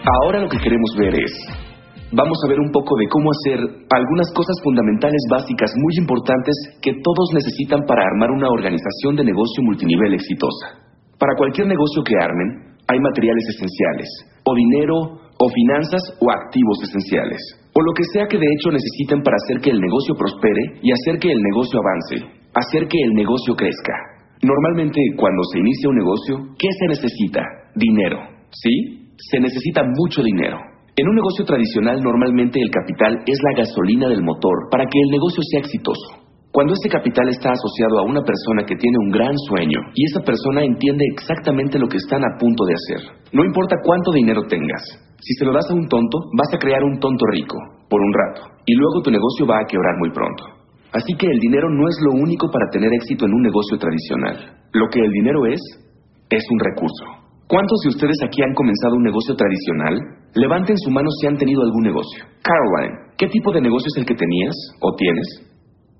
Ahora lo que queremos ver es, vamos a ver un poco de cómo hacer algunas cosas fundamentales básicas muy importantes que todos necesitan para armar una organización de negocio multinivel exitosa. Para cualquier negocio que armen, hay materiales esenciales, o dinero, o finanzas, o activos esenciales, o lo que sea que de hecho necesiten para hacer que el negocio prospere y hacer que el negocio avance, hacer que el negocio crezca. Normalmente cuando se inicia un negocio, ¿qué se necesita? Dinero, ¿sí? Se necesita mucho dinero. En un negocio tradicional normalmente el capital es la gasolina del motor para que el negocio sea exitoso. Cuando ese capital está asociado a una persona que tiene un gran sueño y esa persona entiende exactamente lo que están a punto de hacer, no importa cuánto dinero tengas, si se lo das a un tonto, vas a crear un tonto rico, por un rato, y luego tu negocio va a quebrar muy pronto. Así que el dinero no es lo único para tener éxito en un negocio tradicional. Lo que el dinero es, es un recurso. ¿Cuántos de ustedes aquí han comenzado un negocio tradicional? Levanten su mano si han tenido algún negocio. Caroline, ¿qué tipo de negocio es el que tenías o tienes?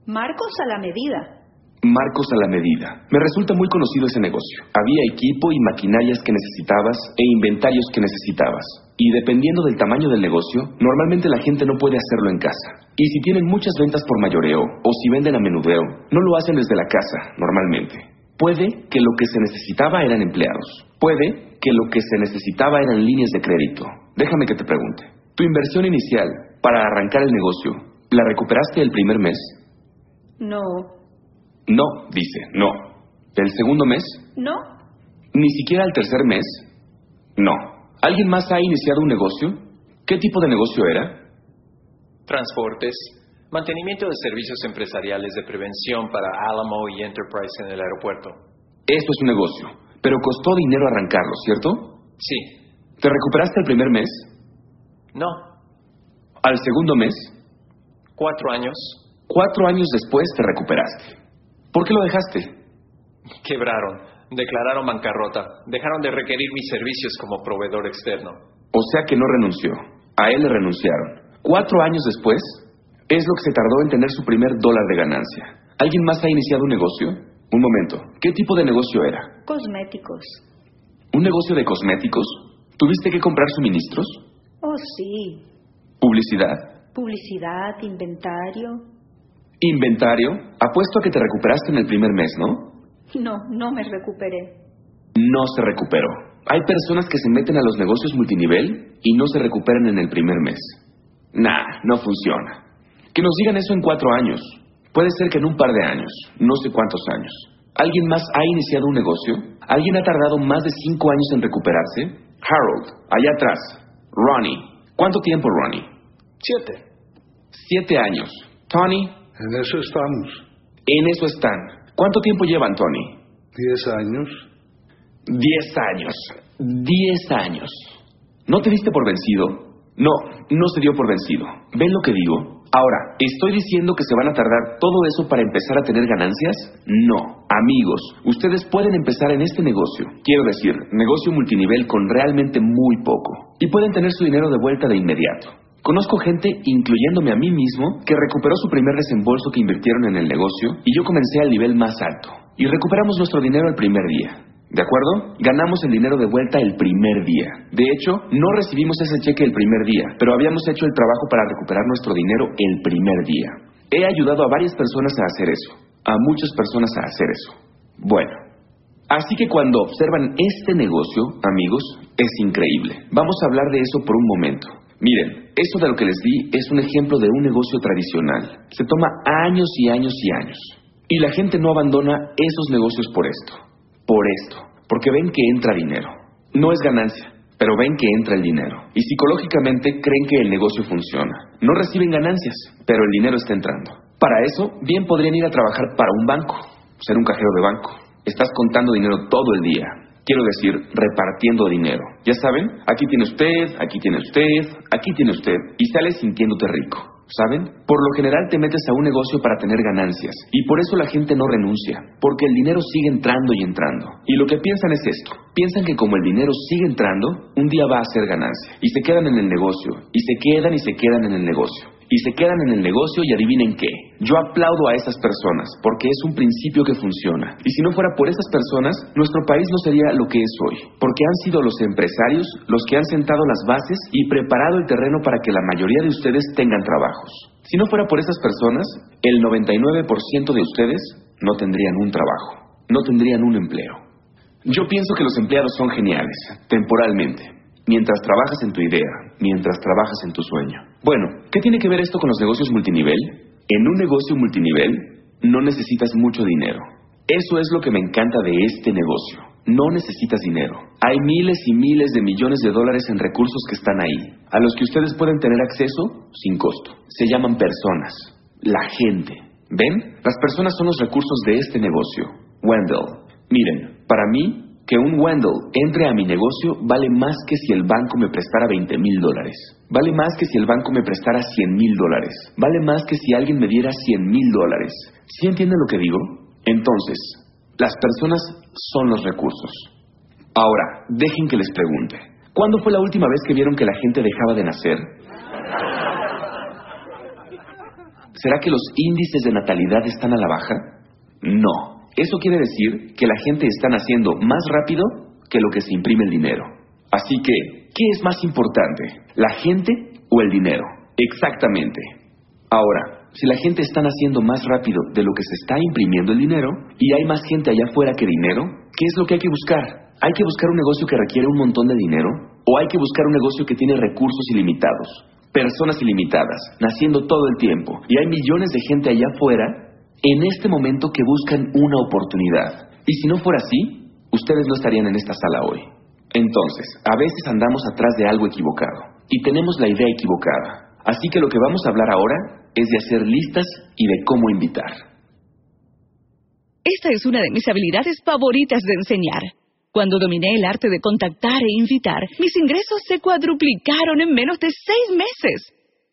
Marcos a la medida. Marcos a la medida. Me resulta muy conocido ese negocio. Había equipo y maquinarias que necesitabas e inventarios que necesitabas. Y dependiendo del tamaño del negocio, normalmente la gente no puede hacerlo en casa. Y si tienen muchas ventas por mayoreo o si venden a menudeo, no lo hacen desde la casa, normalmente. Puede que lo que se necesitaba eran empleados. Puede que lo que se necesitaba eran líneas de crédito. Déjame que te pregunte. Tu inversión inicial para arrancar el negocio, ¿la recuperaste el primer mes? No. No, dice, no. ¿El segundo mes? No. ¿Ni siquiera el tercer mes? No. ¿Alguien más ha iniciado un negocio? ¿Qué tipo de negocio era? Transportes, mantenimiento de servicios empresariales de prevención para Alamo y Enterprise en el aeropuerto. Esto es un negocio, pero costó dinero arrancarlo, ¿cierto? Sí. ¿Te recuperaste el primer mes? No. ¿Al segundo mes? Cuatro años. Cuatro años después te recuperaste. ¿Por qué lo dejaste? Quebraron. Declararon bancarrota. Dejaron de requerir mis servicios como proveedor externo. O sea que no renunció. A él le renunciaron. Cuatro años después, es lo que se tardó en tener su primer dólar de ganancia. ¿Alguien más ha iniciado un negocio? Un momento. ¿Qué tipo de negocio era? Cosméticos. ¿Un negocio de cosméticos? ¿Tuviste que comprar suministros? Oh, sí. ¿Publicidad? Publicidad, inventario. ¿Inventario? Apuesto a que te recuperaste en el primer mes, ¿no? No, no me recuperé. No se recuperó. Hay personas que se meten a los negocios multinivel y no se recuperan en el primer mes. Nah, no funciona. Que nos digan eso en cuatro años. Puede ser que en un par de años, no sé cuántos años. ¿Alguien más ha iniciado un negocio? ¿Alguien ha tardado más de cinco años en recuperarse? Harold, allá atrás. Ronnie. ¿Cuánto tiempo, Ronnie? Siete. Siete años. Tony. En eso estamos. En eso están. ¿Cuánto tiempo llevan, Tony? Diez años. Diez años. Diez años. ¿No te diste por vencido? No, no se dio por vencido. ¿Ven lo que digo? Ahora, ¿estoy diciendo que se van a tardar todo eso para empezar a tener ganancias? No. Amigos, ustedes pueden empezar en este negocio. Quiero decir, negocio multinivel con realmente muy poco. Y pueden tener su dinero de vuelta de inmediato. Conozco gente, incluyéndome a mí mismo, que recuperó su primer desembolso que invirtieron en el negocio y yo comencé al nivel más alto. Y recuperamos nuestro dinero el primer día. ¿De acuerdo? Ganamos el dinero de vuelta el primer día. De hecho, no recibimos ese cheque el primer día, pero habíamos hecho el trabajo para recuperar nuestro dinero el primer día. He ayudado a varias personas a hacer eso, a muchas personas a hacer eso. Bueno, así que cuando observan este negocio, amigos, es increíble. Vamos a hablar de eso por un momento. Miren, eso de lo que les di es un ejemplo de un negocio tradicional. Se toma años y años y años. Y la gente no abandona esos negocios por esto. Por esto. Porque ven que entra dinero. No es ganancia, pero ven que entra el dinero. Y psicológicamente creen que el negocio funciona. No reciben ganancias, pero el dinero está entrando. Para eso, bien podrían ir a trabajar para un banco, ser un cajero de banco. Estás contando dinero todo el día. Quiero decir, repartiendo dinero. Ya saben, aquí tiene usted, aquí tiene usted, aquí tiene usted. Y sales sintiéndote rico. ¿Saben? Por lo general te metes a un negocio para tener ganancias. Y por eso la gente no renuncia. Porque el dinero sigue entrando y entrando. Y lo que piensan es esto. Piensan que como el dinero sigue entrando, un día va a ser ganancia. Y se quedan en el negocio. Y se quedan y se quedan en el negocio. Y se quedan en el negocio y adivinen qué. Yo aplaudo a esas personas porque es un principio que funciona. Y si no fuera por esas personas, nuestro país no sería lo que es hoy, porque han sido los empresarios los que han sentado las bases y preparado el terreno para que la mayoría de ustedes tengan trabajos. Si no fuera por esas personas, el 99% de ustedes no tendrían un trabajo, no tendrían un empleo. Yo pienso que los empleados son geniales, temporalmente, mientras trabajas en tu idea, mientras trabajas en tu sueño. Bueno, ¿qué tiene que ver esto con los negocios multinivel? En un negocio multinivel no necesitas mucho dinero. Eso es lo que me encanta de este negocio. No necesitas dinero. Hay miles y miles de millones de dólares en recursos que están ahí, a los que ustedes pueden tener acceso sin costo. Se llaman personas, la gente. ¿Ven? Las personas son los recursos de este negocio. Wendell. Miren, para mí, que un Wendell entre a mi negocio vale más que si el banco me prestara 20 mil dólares. Vale más que si el banco me prestara 100 mil dólares. Vale más que si alguien me diera 100 mil dólares. ¿Sí entienden lo que digo? Entonces, las personas son los recursos. Ahora, dejen que les pregunte. ¿Cuándo fue la última vez que vieron que la gente dejaba de nacer? ¿Será que los índices de natalidad están a la baja? No. Eso quiere decir que la gente está naciendo más rápido que lo que se imprime el dinero. Así que, ¿qué es más importante? ¿La gente o el dinero? Exactamente. Ahora, si la gente está naciendo más rápido de lo que se está imprimiendo el dinero y hay más gente allá afuera que dinero, ¿qué es lo que hay que buscar? ¿Hay que buscar un negocio que requiere un montón de dinero? ¿O hay que buscar un negocio que tiene recursos ilimitados? Personas ilimitadas, naciendo todo el tiempo. Y hay millones de gente allá afuera en este momento que buscan una oportunidad. Y si no fuera así, ustedes no estarían en esta sala hoy. Entonces, a veces andamos atrás de algo equivocado y tenemos la idea equivocada. Así que lo que vamos a hablar ahora es de hacer listas y de cómo invitar. Esta es una de mis habilidades favoritas de enseñar. Cuando dominé el arte de contactar e invitar, mis ingresos se cuadruplicaron en menos de seis meses.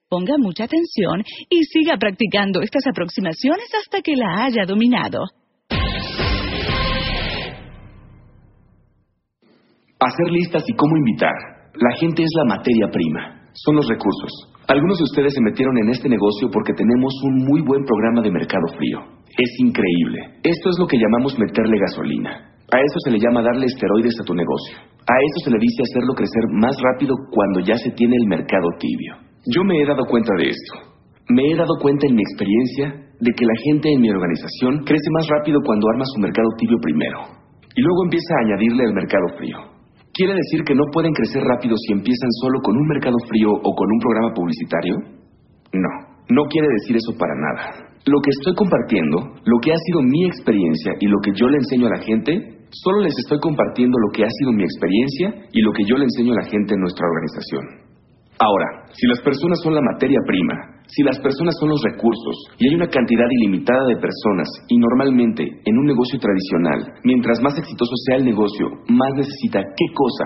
Ponga mucha atención y siga practicando estas aproximaciones hasta que la haya dominado. Hacer listas y cómo invitar. La gente es la materia prima, son los recursos. Algunos de ustedes se metieron en este negocio porque tenemos un muy buen programa de mercado frío. Es increíble. Esto es lo que llamamos meterle gasolina. A eso se le llama darle esteroides a tu negocio. A eso se le dice hacerlo crecer más rápido cuando ya se tiene el mercado tibio. Yo me he dado cuenta de esto. Me he dado cuenta en mi experiencia de que la gente en mi organización crece más rápido cuando arma su mercado tibio primero y luego empieza a añadirle el mercado frío. ¿Quiere decir que no pueden crecer rápido si empiezan solo con un mercado frío o con un programa publicitario? No, no quiere decir eso para nada. Lo que estoy compartiendo, lo que ha sido mi experiencia y lo que yo le enseño a la gente, solo les estoy compartiendo lo que ha sido mi experiencia y lo que yo le enseño a la gente en nuestra organización. Ahora, si las personas son la materia prima, si las personas son los recursos y hay una cantidad ilimitada de personas y normalmente en un negocio tradicional, mientras más exitoso sea el negocio, más necesita qué cosa?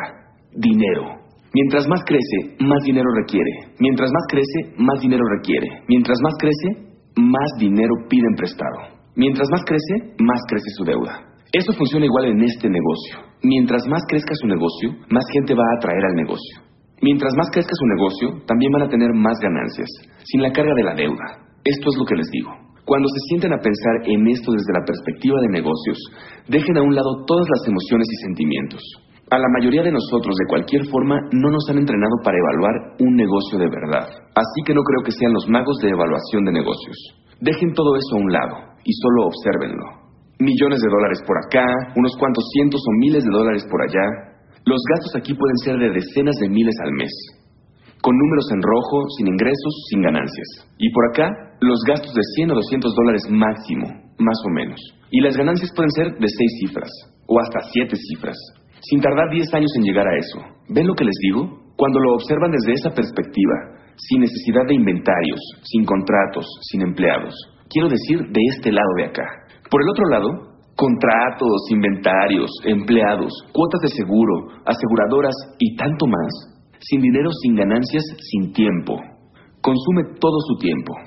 Dinero. Mientras más crece, más dinero requiere. Mientras más crece, más dinero requiere. Mientras más crece, más dinero piden prestado. Mientras más crece, más crece su deuda. Eso funciona igual en este negocio. Mientras más crezca su negocio, más gente va a atraer al negocio. Mientras más crezca su negocio, también van a tener más ganancias, sin la carga de la deuda. Esto es lo que les digo. Cuando se sienten a pensar en esto desde la perspectiva de negocios, dejen a un lado todas las emociones y sentimientos. A la mayoría de nosotros, de cualquier forma, no nos han entrenado para evaluar un negocio de verdad. Así que no creo que sean los magos de evaluación de negocios. Dejen todo eso a un lado y solo obsérvenlo. Millones de dólares por acá, unos cuantos cientos o miles de dólares por allá, los gastos aquí pueden ser de decenas de miles al mes, con números en rojo, sin ingresos, sin ganancias. Y por acá, los gastos de 100 o 200 dólares máximo, más o menos. Y las ganancias pueden ser de 6 cifras, o hasta 7 cifras, sin tardar 10 años en llegar a eso. ¿Ven lo que les digo? Cuando lo observan desde esa perspectiva, sin necesidad de inventarios, sin contratos, sin empleados. Quiero decir, de este lado de acá. Por el otro lado, contratos, inventarios, empleados, cuotas de seguro, aseguradoras y tanto más, sin dinero, sin ganancias, sin tiempo. Consume todo su tiempo.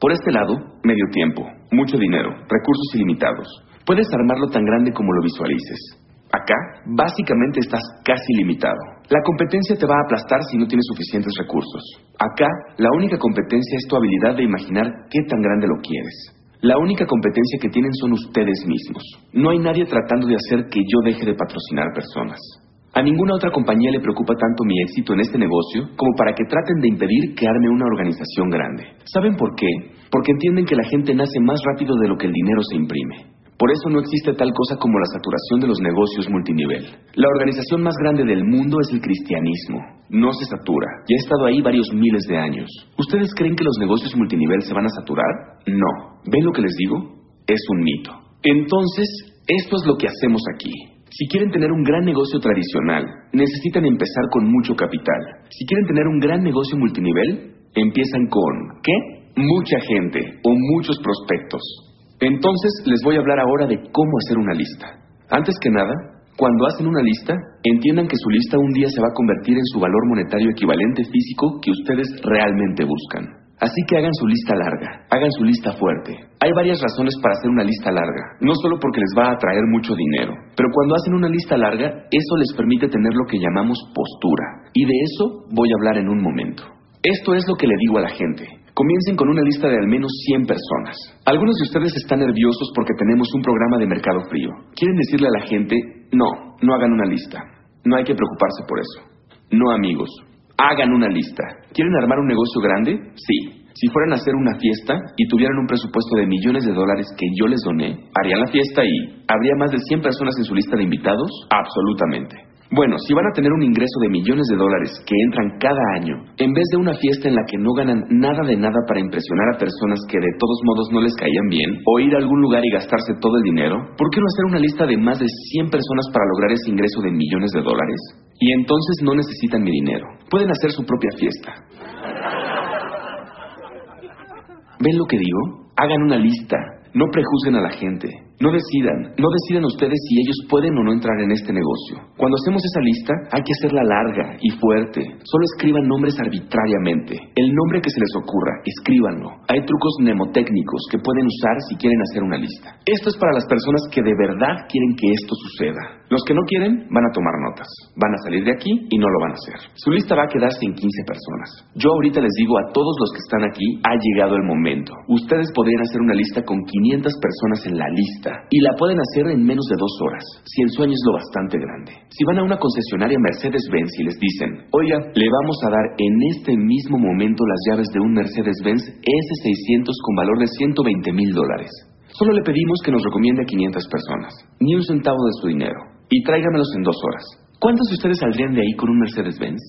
Por este lado, medio tiempo, mucho dinero, recursos ilimitados. Puedes armarlo tan grande como lo visualices. Acá, básicamente estás casi limitado. La competencia te va a aplastar si no tienes suficientes recursos. Acá, la única competencia es tu habilidad de imaginar qué tan grande lo quieres. La única competencia que tienen son ustedes mismos. No hay nadie tratando de hacer que yo deje de patrocinar personas. A ninguna otra compañía le preocupa tanto mi éxito en este negocio como para que traten de impedir que arme una organización grande. ¿Saben por qué? Porque entienden que la gente nace más rápido de lo que el dinero se imprime. Por eso no existe tal cosa como la saturación de los negocios multinivel. La organización más grande del mundo es el cristianismo. No se satura y ha estado ahí varios miles de años. ¿Ustedes creen que los negocios multinivel se van a saturar? No. ¿Ven lo que les digo? Es un mito. Entonces, esto es lo que hacemos aquí. Si quieren tener un gran negocio tradicional, necesitan empezar con mucho capital. Si quieren tener un gran negocio multinivel, empiezan con ¿qué? Mucha gente o muchos prospectos. Entonces les voy a hablar ahora de cómo hacer una lista. Antes que nada, cuando hacen una lista, entiendan que su lista un día se va a convertir en su valor monetario equivalente físico que ustedes realmente buscan. Así que hagan su lista larga, hagan su lista fuerte. Hay varias razones para hacer una lista larga, no solo porque les va a traer mucho dinero, pero cuando hacen una lista larga, eso les permite tener lo que llamamos postura. Y de eso voy a hablar en un momento. Esto es lo que le digo a la gente. Comiencen con una lista de al menos 100 personas. Algunos de ustedes están nerviosos porque tenemos un programa de mercado frío. Quieren decirle a la gente, no, no hagan una lista. No hay que preocuparse por eso. No amigos, hagan una lista. ¿Quieren armar un negocio grande? Sí. Si fueran a hacer una fiesta y tuvieran un presupuesto de millones de dólares que yo les doné, harían la fiesta y ¿habría más de 100 personas en su lista de invitados? Absolutamente. Bueno, si van a tener un ingreso de millones de dólares que entran cada año, en vez de una fiesta en la que no ganan nada de nada para impresionar a personas que de todos modos no les caían bien, o ir a algún lugar y gastarse todo el dinero, ¿por qué no hacer una lista de más de 100 personas para lograr ese ingreso de millones de dólares? Y entonces no necesitan mi dinero. Pueden hacer su propia fiesta. ¿Ven lo que digo? Hagan una lista. No prejuzguen a la gente. No decidan, no decidan ustedes si ellos pueden o no entrar en este negocio. Cuando hacemos esa lista, hay que hacerla larga y fuerte. Solo escriban nombres arbitrariamente. El nombre que se les ocurra, escríbanlo. Hay trucos mnemotécnicos que pueden usar si quieren hacer una lista. Esto es para las personas que de verdad quieren que esto suceda. Los que no quieren van a tomar notas. Van a salir de aquí y no lo van a hacer. Su lista va a quedarse en 15 personas. Yo ahorita les digo a todos los que están aquí, ha llegado el momento. Ustedes podrían hacer una lista con 500 personas en la lista y la pueden hacer en menos de dos horas, si el sueño es lo bastante grande. Si van a una concesionaria Mercedes-Benz y les dicen, oiga, le vamos a dar en este mismo momento las llaves de un Mercedes-Benz S600 con valor de 120 mil dólares. Solo le pedimos que nos recomiende a 500 personas, ni un centavo de su dinero, y tráigamelos en dos horas. ¿Cuántos de ustedes saldrían de ahí con un Mercedes-Benz?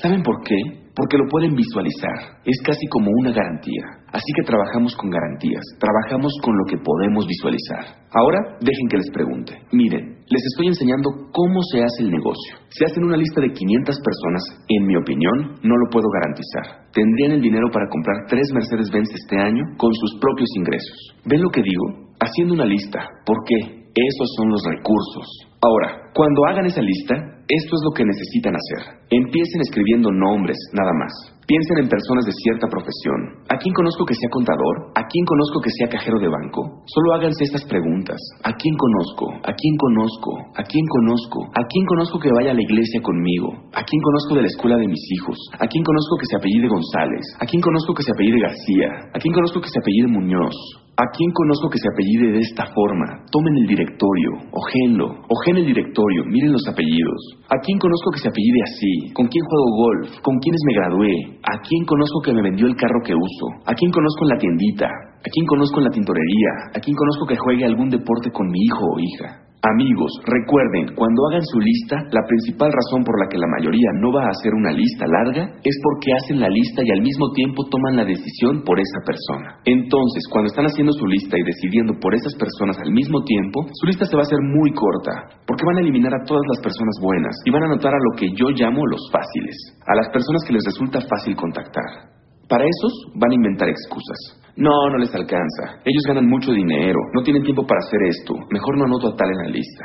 ¿Saben por qué? Porque lo pueden visualizar. Es casi como una garantía. Así que trabajamos con garantías. Trabajamos con lo que podemos visualizar. Ahora, dejen que les pregunte. Miren, les estoy enseñando cómo se hace el negocio. Si hacen una lista de 500 personas, en mi opinión, no lo puedo garantizar. Tendrían el dinero para comprar tres Mercedes-Benz este año con sus propios ingresos. ¿Ven lo que digo? Haciendo una lista. ¿Por qué? Esos son los recursos. Ahora, cuando hagan esa lista, esto es lo que necesitan hacer. Empiecen escribiendo nombres, nada más. Piensen en personas de cierta profesión. ¿A quién conozco que sea contador? ¿A quién conozco que sea cajero de banco? Solo háganse estas preguntas. ¿A quién conozco? ¿A quién conozco? ¿A quién conozco? ¿A quién conozco que vaya a la iglesia conmigo? ¿A quién conozco de la escuela de mis hijos? ¿A quién conozco que se apellide González? ¿A quién conozco que se apellide García? ¿A quién conozco que se apellide Muñoz? ¿A quién conozco que se apellide de esta forma? Tomen el directorio, ojenlo, ojen el directorio, miren los apellidos. ¿A quién conozco que se apellide así? ¿Con quién juego golf? ¿Con quiénes me gradué? ¿A quién conozco que me vendió el carro que uso? ¿A quién conozco en la tiendita? ¿A quién conozco en la tintorería? ¿A quién conozco que juegue algún deporte con mi hijo o hija? Amigos, recuerden, cuando hagan su lista, la principal razón por la que la mayoría no va a hacer una lista larga es porque hacen la lista y al mismo tiempo toman la decisión por esa persona. Entonces, cuando están haciendo su lista y decidiendo por esas personas al mismo tiempo, su lista se va a hacer muy corta, porque van a eliminar a todas las personas buenas y van a anotar a lo que yo llamo los fáciles, a las personas que les resulta fácil contactar. Para esos van a inventar excusas. No, no les alcanza. Ellos ganan mucho dinero, no tienen tiempo para hacer esto. Mejor no anoto a tal en la lista.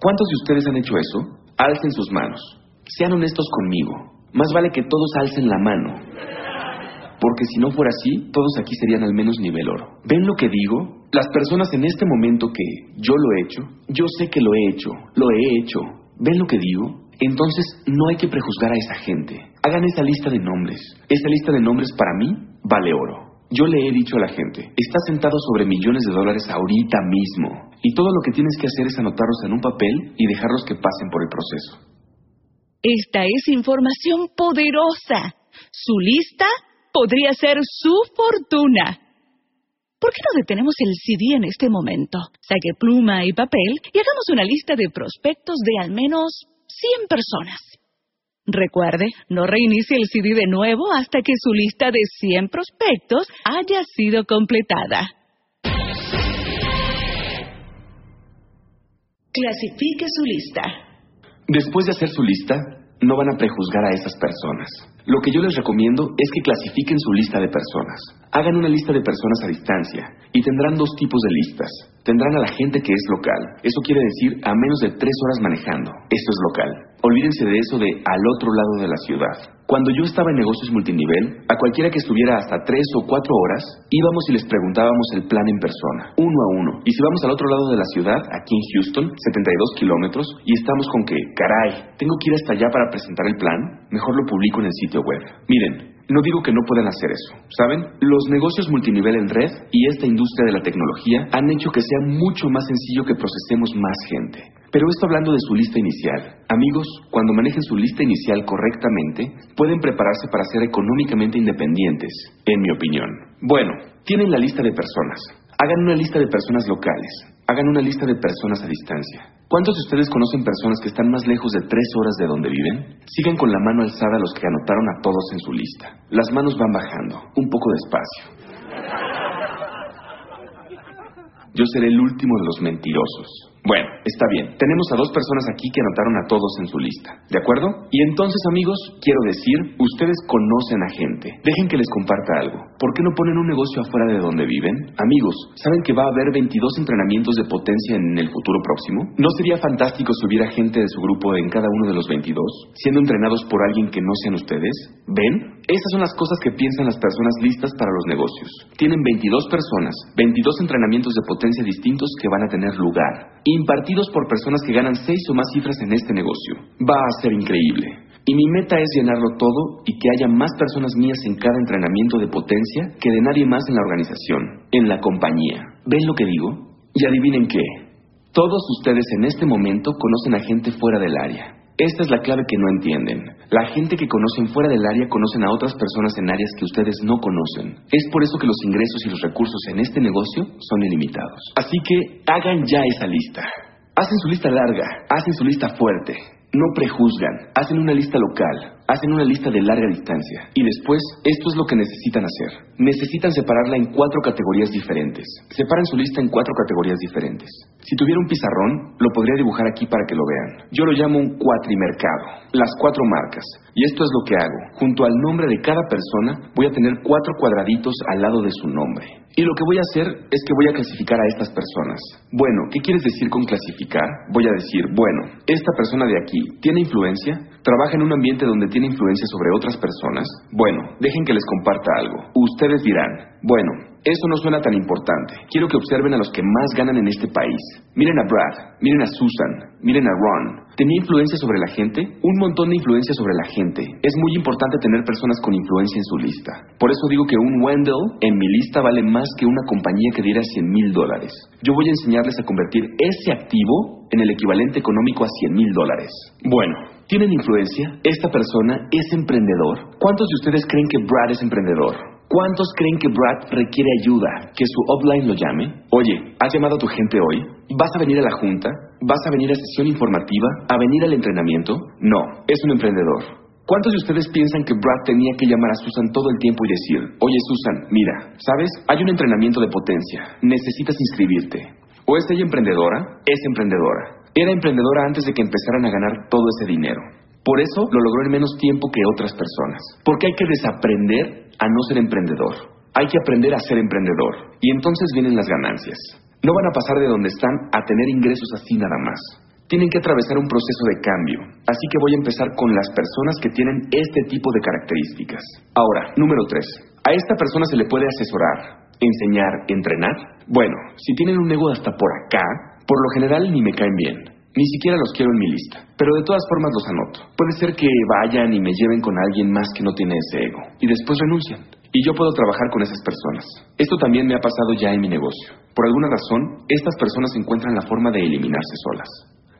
¿Cuántos de ustedes han hecho eso? Alcen sus manos. Sean honestos conmigo. Más vale que todos alcen la mano. Porque si no fuera así, todos aquí serían al menos nivel oro. ¿Ven lo que digo? Las personas en este momento que yo lo he hecho, yo sé que lo he hecho, lo he hecho. ¿Ven lo que digo? Entonces no hay que prejuzgar a esa gente. Hagan esa lista de nombres. Esa lista de nombres para mí vale oro. Yo le he dicho a la gente, está sentado sobre millones de dólares ahorita mismo. Y todo lo que tienes que hacer es anotarlos en un papel y dejarlos que pasen por el proceso. Esta es información poderosa. Su lista podría ser su fortuna. ¿Por qué no detenemos el CD en este momento? Saque pluma y papel y hagamos una lista de prospectos de al menos 100 personas. Recuerde, no reinicie el CD de nuevo hasta que su lista de 100 prospectos haya sido completada. Clasifique su lista. Después de hacer su lista, no van a prejuzgar a esas personas. Lo que yo les recomiendo es que clasifiquen su lista de personas. Hagan una lista de personas a distancia y tendrán dos tipos de listas. Tendrán a la gente que es local. Eso quiere decir a menos de tres horas manejando. Esto es local. Olvídense de eso de al otro lado de la ciudad. Cuando yo estaba en negocios multinivel, a cualquiera que estuviera hasta tres o cuatro horas, íbamos y les preguntábamos el plan en persona, uno a uno. Y si vamos al otro lado de la ciudad, aquí en Houston, 72 kilómetros, y estamos con que, caray, tengo que ir hasta allá para presentar el plan, mejor lo publico en el sitio web. Miren, no digo que no puedan hacer eso, ¿saben? Los negocios multinivel en red y esta industria de la tecnología han hecho que sea mucho más sencillo que procesemos más gente. Pero esto hablando de su lista inicial. Amigos, cuando manejen su lista inicial correctamente, pueden prepararse para ser económicamente independientes, en mi opinión. Bueno, tienen la lista de personas. Hagan una lista de personas locales. Hagan una lista de personas a distancia. ¿Cuántos de ustedes conocen personas que están más lejos de tres horas de donde viven? Sigan con la mano alzada los que anotaron a todos en su lista. Las manos van bajando, un poco despacio. Yo seré el último de los mentirosos. Bueno, está bien. Tenemos a dos personas aquí que anotaron a todos en su lista. ¿De acuerdo? Y entonces, amigos, quiero decir, ustedes conocen a gente. Dejen que les comparta algo. ¿Por qué no ponen un negocio afuera de donde viven? Amigos, ¿saben que va a haber 22 entrenamientos de potencia en el futuro próximo? ¿No sería fantástico si hubiera gente de su grupo en cada uno de los 22, siendo entrenados por alguien que no sean ustedes? ¿Ven? Esas son las cosas que piensan las personas listas para los negocios. Tienen 22 personas, 22 entrenamientos de potencia distintos que van a tener lugar impartidos por personas que ganan seis o más cifras en este negocio. Va a ser increíble. Y mi meta es llenarlo todo y que haya más personas mías en cada entrenamiento de potencia que de nadie más en la organización, en la compañía. ¿Ven lo que digo? Y adivinen qué. Todos ustedes en este momento conocen a gente fuera del área. Esta es la clave que no entienden. La gente que conocen fuera del área conocen a otras personas en áreas que ustedes no conocen. Es por eso que los ingresos y los recursos en este negocio son ilimitados. Así que hagan ya esa lista. Hacen su lista larga, hacen su lista fuerte, no prejuzgan, hacen una lista local, hacen una lista de larga distancia. Y después, esto es lo que necesitan hacer. Necesitan separarla en cuatro categorías diferentes. Separen su lista en cuatro categorías diferentes. Si tuviera un pizarrón, lo podría dibujar aquí para que lo vean. Yo lo llamo un cuatrimercado. Las cuatro marcas. Y esto es lo que hago. Junto al nombre de cada persona, voy a tener cuatro cuadraditos al lado de su nombre. Y lo que voy a hacer es que voy a clasificar a estas personas. Bueno, ¿qué quieres decir con clasificar? Voy a decir, bueno, esta persona de aquí tiene influencia, trabaja en un ambiente donde tiene influencia sobre otras personas. Bueno, dejen que les comparta algo. Ustedes dirán, bueno, eso no suena tan importante. Quiero que observen a los que más ganan en este país. Miren a Brad, miren a Susan, miren a Ron. ¿Tenía influencia sobre la gente? Un montón de influencia sobre la gente. Es muy importante tener personas con influencia en su lista. Por eso digo que un Wendell en mi lista vale más que una compañía que diera 100 mil dólares. Yo voy a enseñarles a convertir ese activo en el equivalente económico a 100 mil dólares. Bueno, ¿tienen influencia? ¿Esta persona es emprendedor? ¿Cuántos de ustedes creen que Brad es emprendedor? ¿Cuántos creen que Brad requiere ayuda? ¿Que su upline lo llame? Oye, ¿has llamado a tu gente hoy? ¿Vas a venir a la junta? ¿Vas a venir a sesión informativa? ¿A venir al entrenamiento? No, es un emprendedor. ¿Cuántos de ustedes piensan que Brad tenía que llamar a Susan todo el tiempo y decir, oye Susan, mira, ¿sabes? Hay un entrenamiento de potencia, necesitas inscribirte. ¿O es ella emprendedora? Es emprendedora. Era emprendedora antes de que empezaran a ganar todo ese dinero. Por eso lo logró en menos tiempo que otras personas. Porque hay que desaprender a no ser emprendedor. Hay que aprender a ser emprendedor. Y entonces vienen las ganancias. No van a pasar de donde están a tener ingresos así nada más. Tienen que atravesar un proceso de cambio. Así que voy a empezar con las personas que tienen este tipo de características. Ahora, número 3. A esta persona se le puede asesorar, enseñar, entrenar. Bueno, si tienen un ego hasta por acá, por lo general ni me caen bien. Ni siquiera los quiero en mi lista. Pero de todas formas los anoto. Puede ser que vayan y me lleven con alguien más que no tiene ese ego. Y después renuncian. Y yo puedo trabajar con esas personas. Esto también me ha pasado ya en mi negocio. Por alguna razón, estas personas encuentran la forma de eliminarse solas.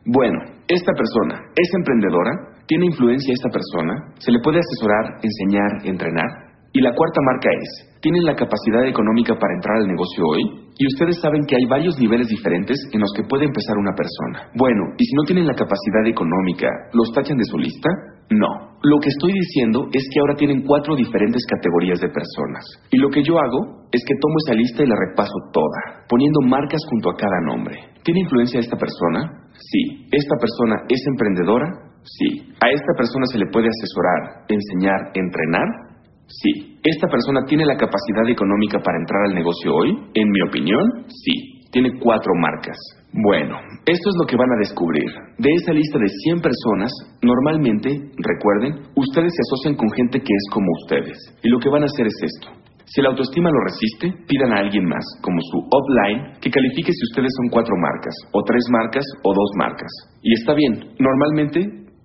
Bueno, esta persona es emprendedora, tiene influencia esta persona, se le puede asesorar, enseñar, entrenar. Y la cuarta marca es, ¿tienen la capacidad económica para entrar al negocio hoy? Y ustedes saben que hay varios niveles diferentes en los que puede empezar una persona. Bueno, ¿y si no tienen la capacidad económica, los tachan de su lista? No. Lo que estoy diciendo es que ahora tienen cuatro diferentes categorías de personas. Y lo que yo hago es que tomo esa lista y la repaso toda, poniendo marcas junto a cada nombre. ¿Tiene influencia esta persona? Sí. ¿Esta persona es emprendedora? Sí. ¿A esta persona se le puede asesorar, enseñar, entrenar? Sí. ¿Esta persona tiene la capacidad económica para entrar al negocio hoy? En mi opinión, sí. Tiene cuatro marcas. Bueno, esto es lo que van a descubrir. De esa lista de 100 personas, normalmente, recuerden, ustedes se asocian con gente que es como ustedes. Y lo que van a hacer es esto. Si la autoestima lo resiste, pidan a alguien más, como su offline, que califique si ustedes son cuatro marcas, o tres marcas, o dos marcas. Y está bien, normalmente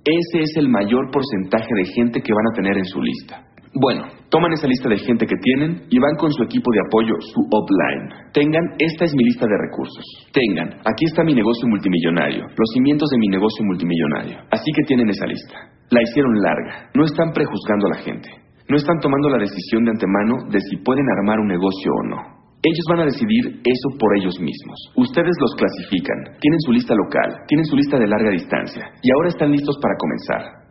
ese es el mayor porcentaje de gente que van a tener en su lista. Bueno, toman esa lista de gente que tienen y van con su equipo de apoyo, su upline. Tengan, esta es mi lista de recursos. Tengan, aquí está mi negocio multimillonario, los cimientos de mi negocio multimillonario. Así que tienen esa lista. La hicieron larga. No están prejuzgando a la gente. No están tomando la decisión de antemano de si pueden armar un negocio o no. Ellos van a decidir eso por ellos mismos. Ustedes los clasifican, tienen su lista local, tienen su lista de larga distancia y ahora están listos para comenzar.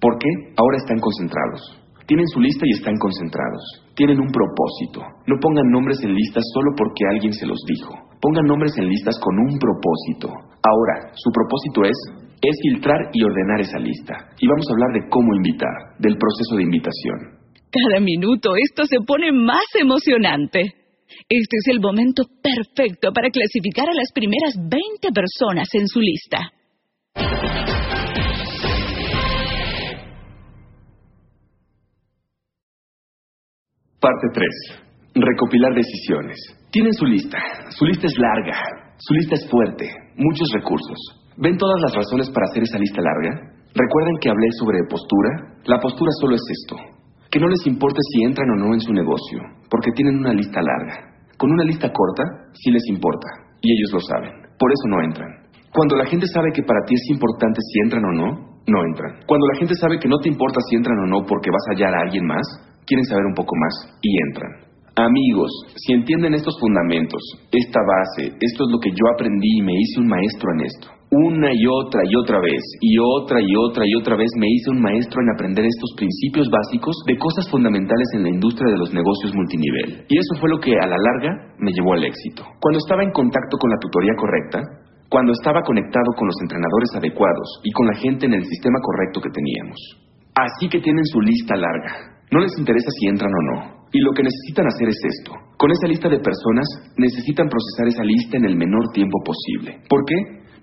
¿Por qué? Ahora están concentrados. Tienen su lista y están concentrados. Tienen un propósito. No pongan nombres en listas solo porque alguien se los dijo. Pongan nombres en listas con un propósito. Ahora, su propósito es es filtrar y ordenar esa lista. Y vamos a hablar de cómo invitar, del proceso de invitación. Cada minuto esto se pone más emocionante. Este es el momento perfecto para clasificar a las primeras 20 personas en su lista. Parte 3. Recopilar decisiones. Tienen su lista. Su lista es larga. Su lista es fuerte. Muchos recursos. ¿Ven todas las razones para hacer esa lista larga? ¿Recuerdan que hablé sobre postura? La postura solo es esto. Que no les importe si entran o no en su negocio, porque tienen una lista larga. Con una lista corta, sí les importa, y ellos lo saben. Por eso no entran. Cuando la gente sabe que para ti es importante si entran o no, no entran. Cuando la gente sabe que no te importa si entran o no porque vas a hallar a alguien más, quieren saber un poco más y entran. Amigos, si entienden estos fundamentos, esta base, esto es lo que yo aprendí y me hice un maestro en esto. Una y otra y otra vez, y otra y otra y otra vez me hice un maestro en aprender estos principios básicos de cosas fundamentales en la industria de los negocios multinivel. Y eso fue lo que a la larga me llevó al éxito. Cuando estaba en contacto con la tutoría correcta, cuando estaba conectado con los entrenadores adecuados y con la gente en el sistema correcto que teníamos. Así que tienen su lista larga. No les interesa si entran o no. Y lo que necesitan hacer es esto. Con esa lista de personas, necesitan procesar esa lista en el menor tiempo posible. ¿Por qué?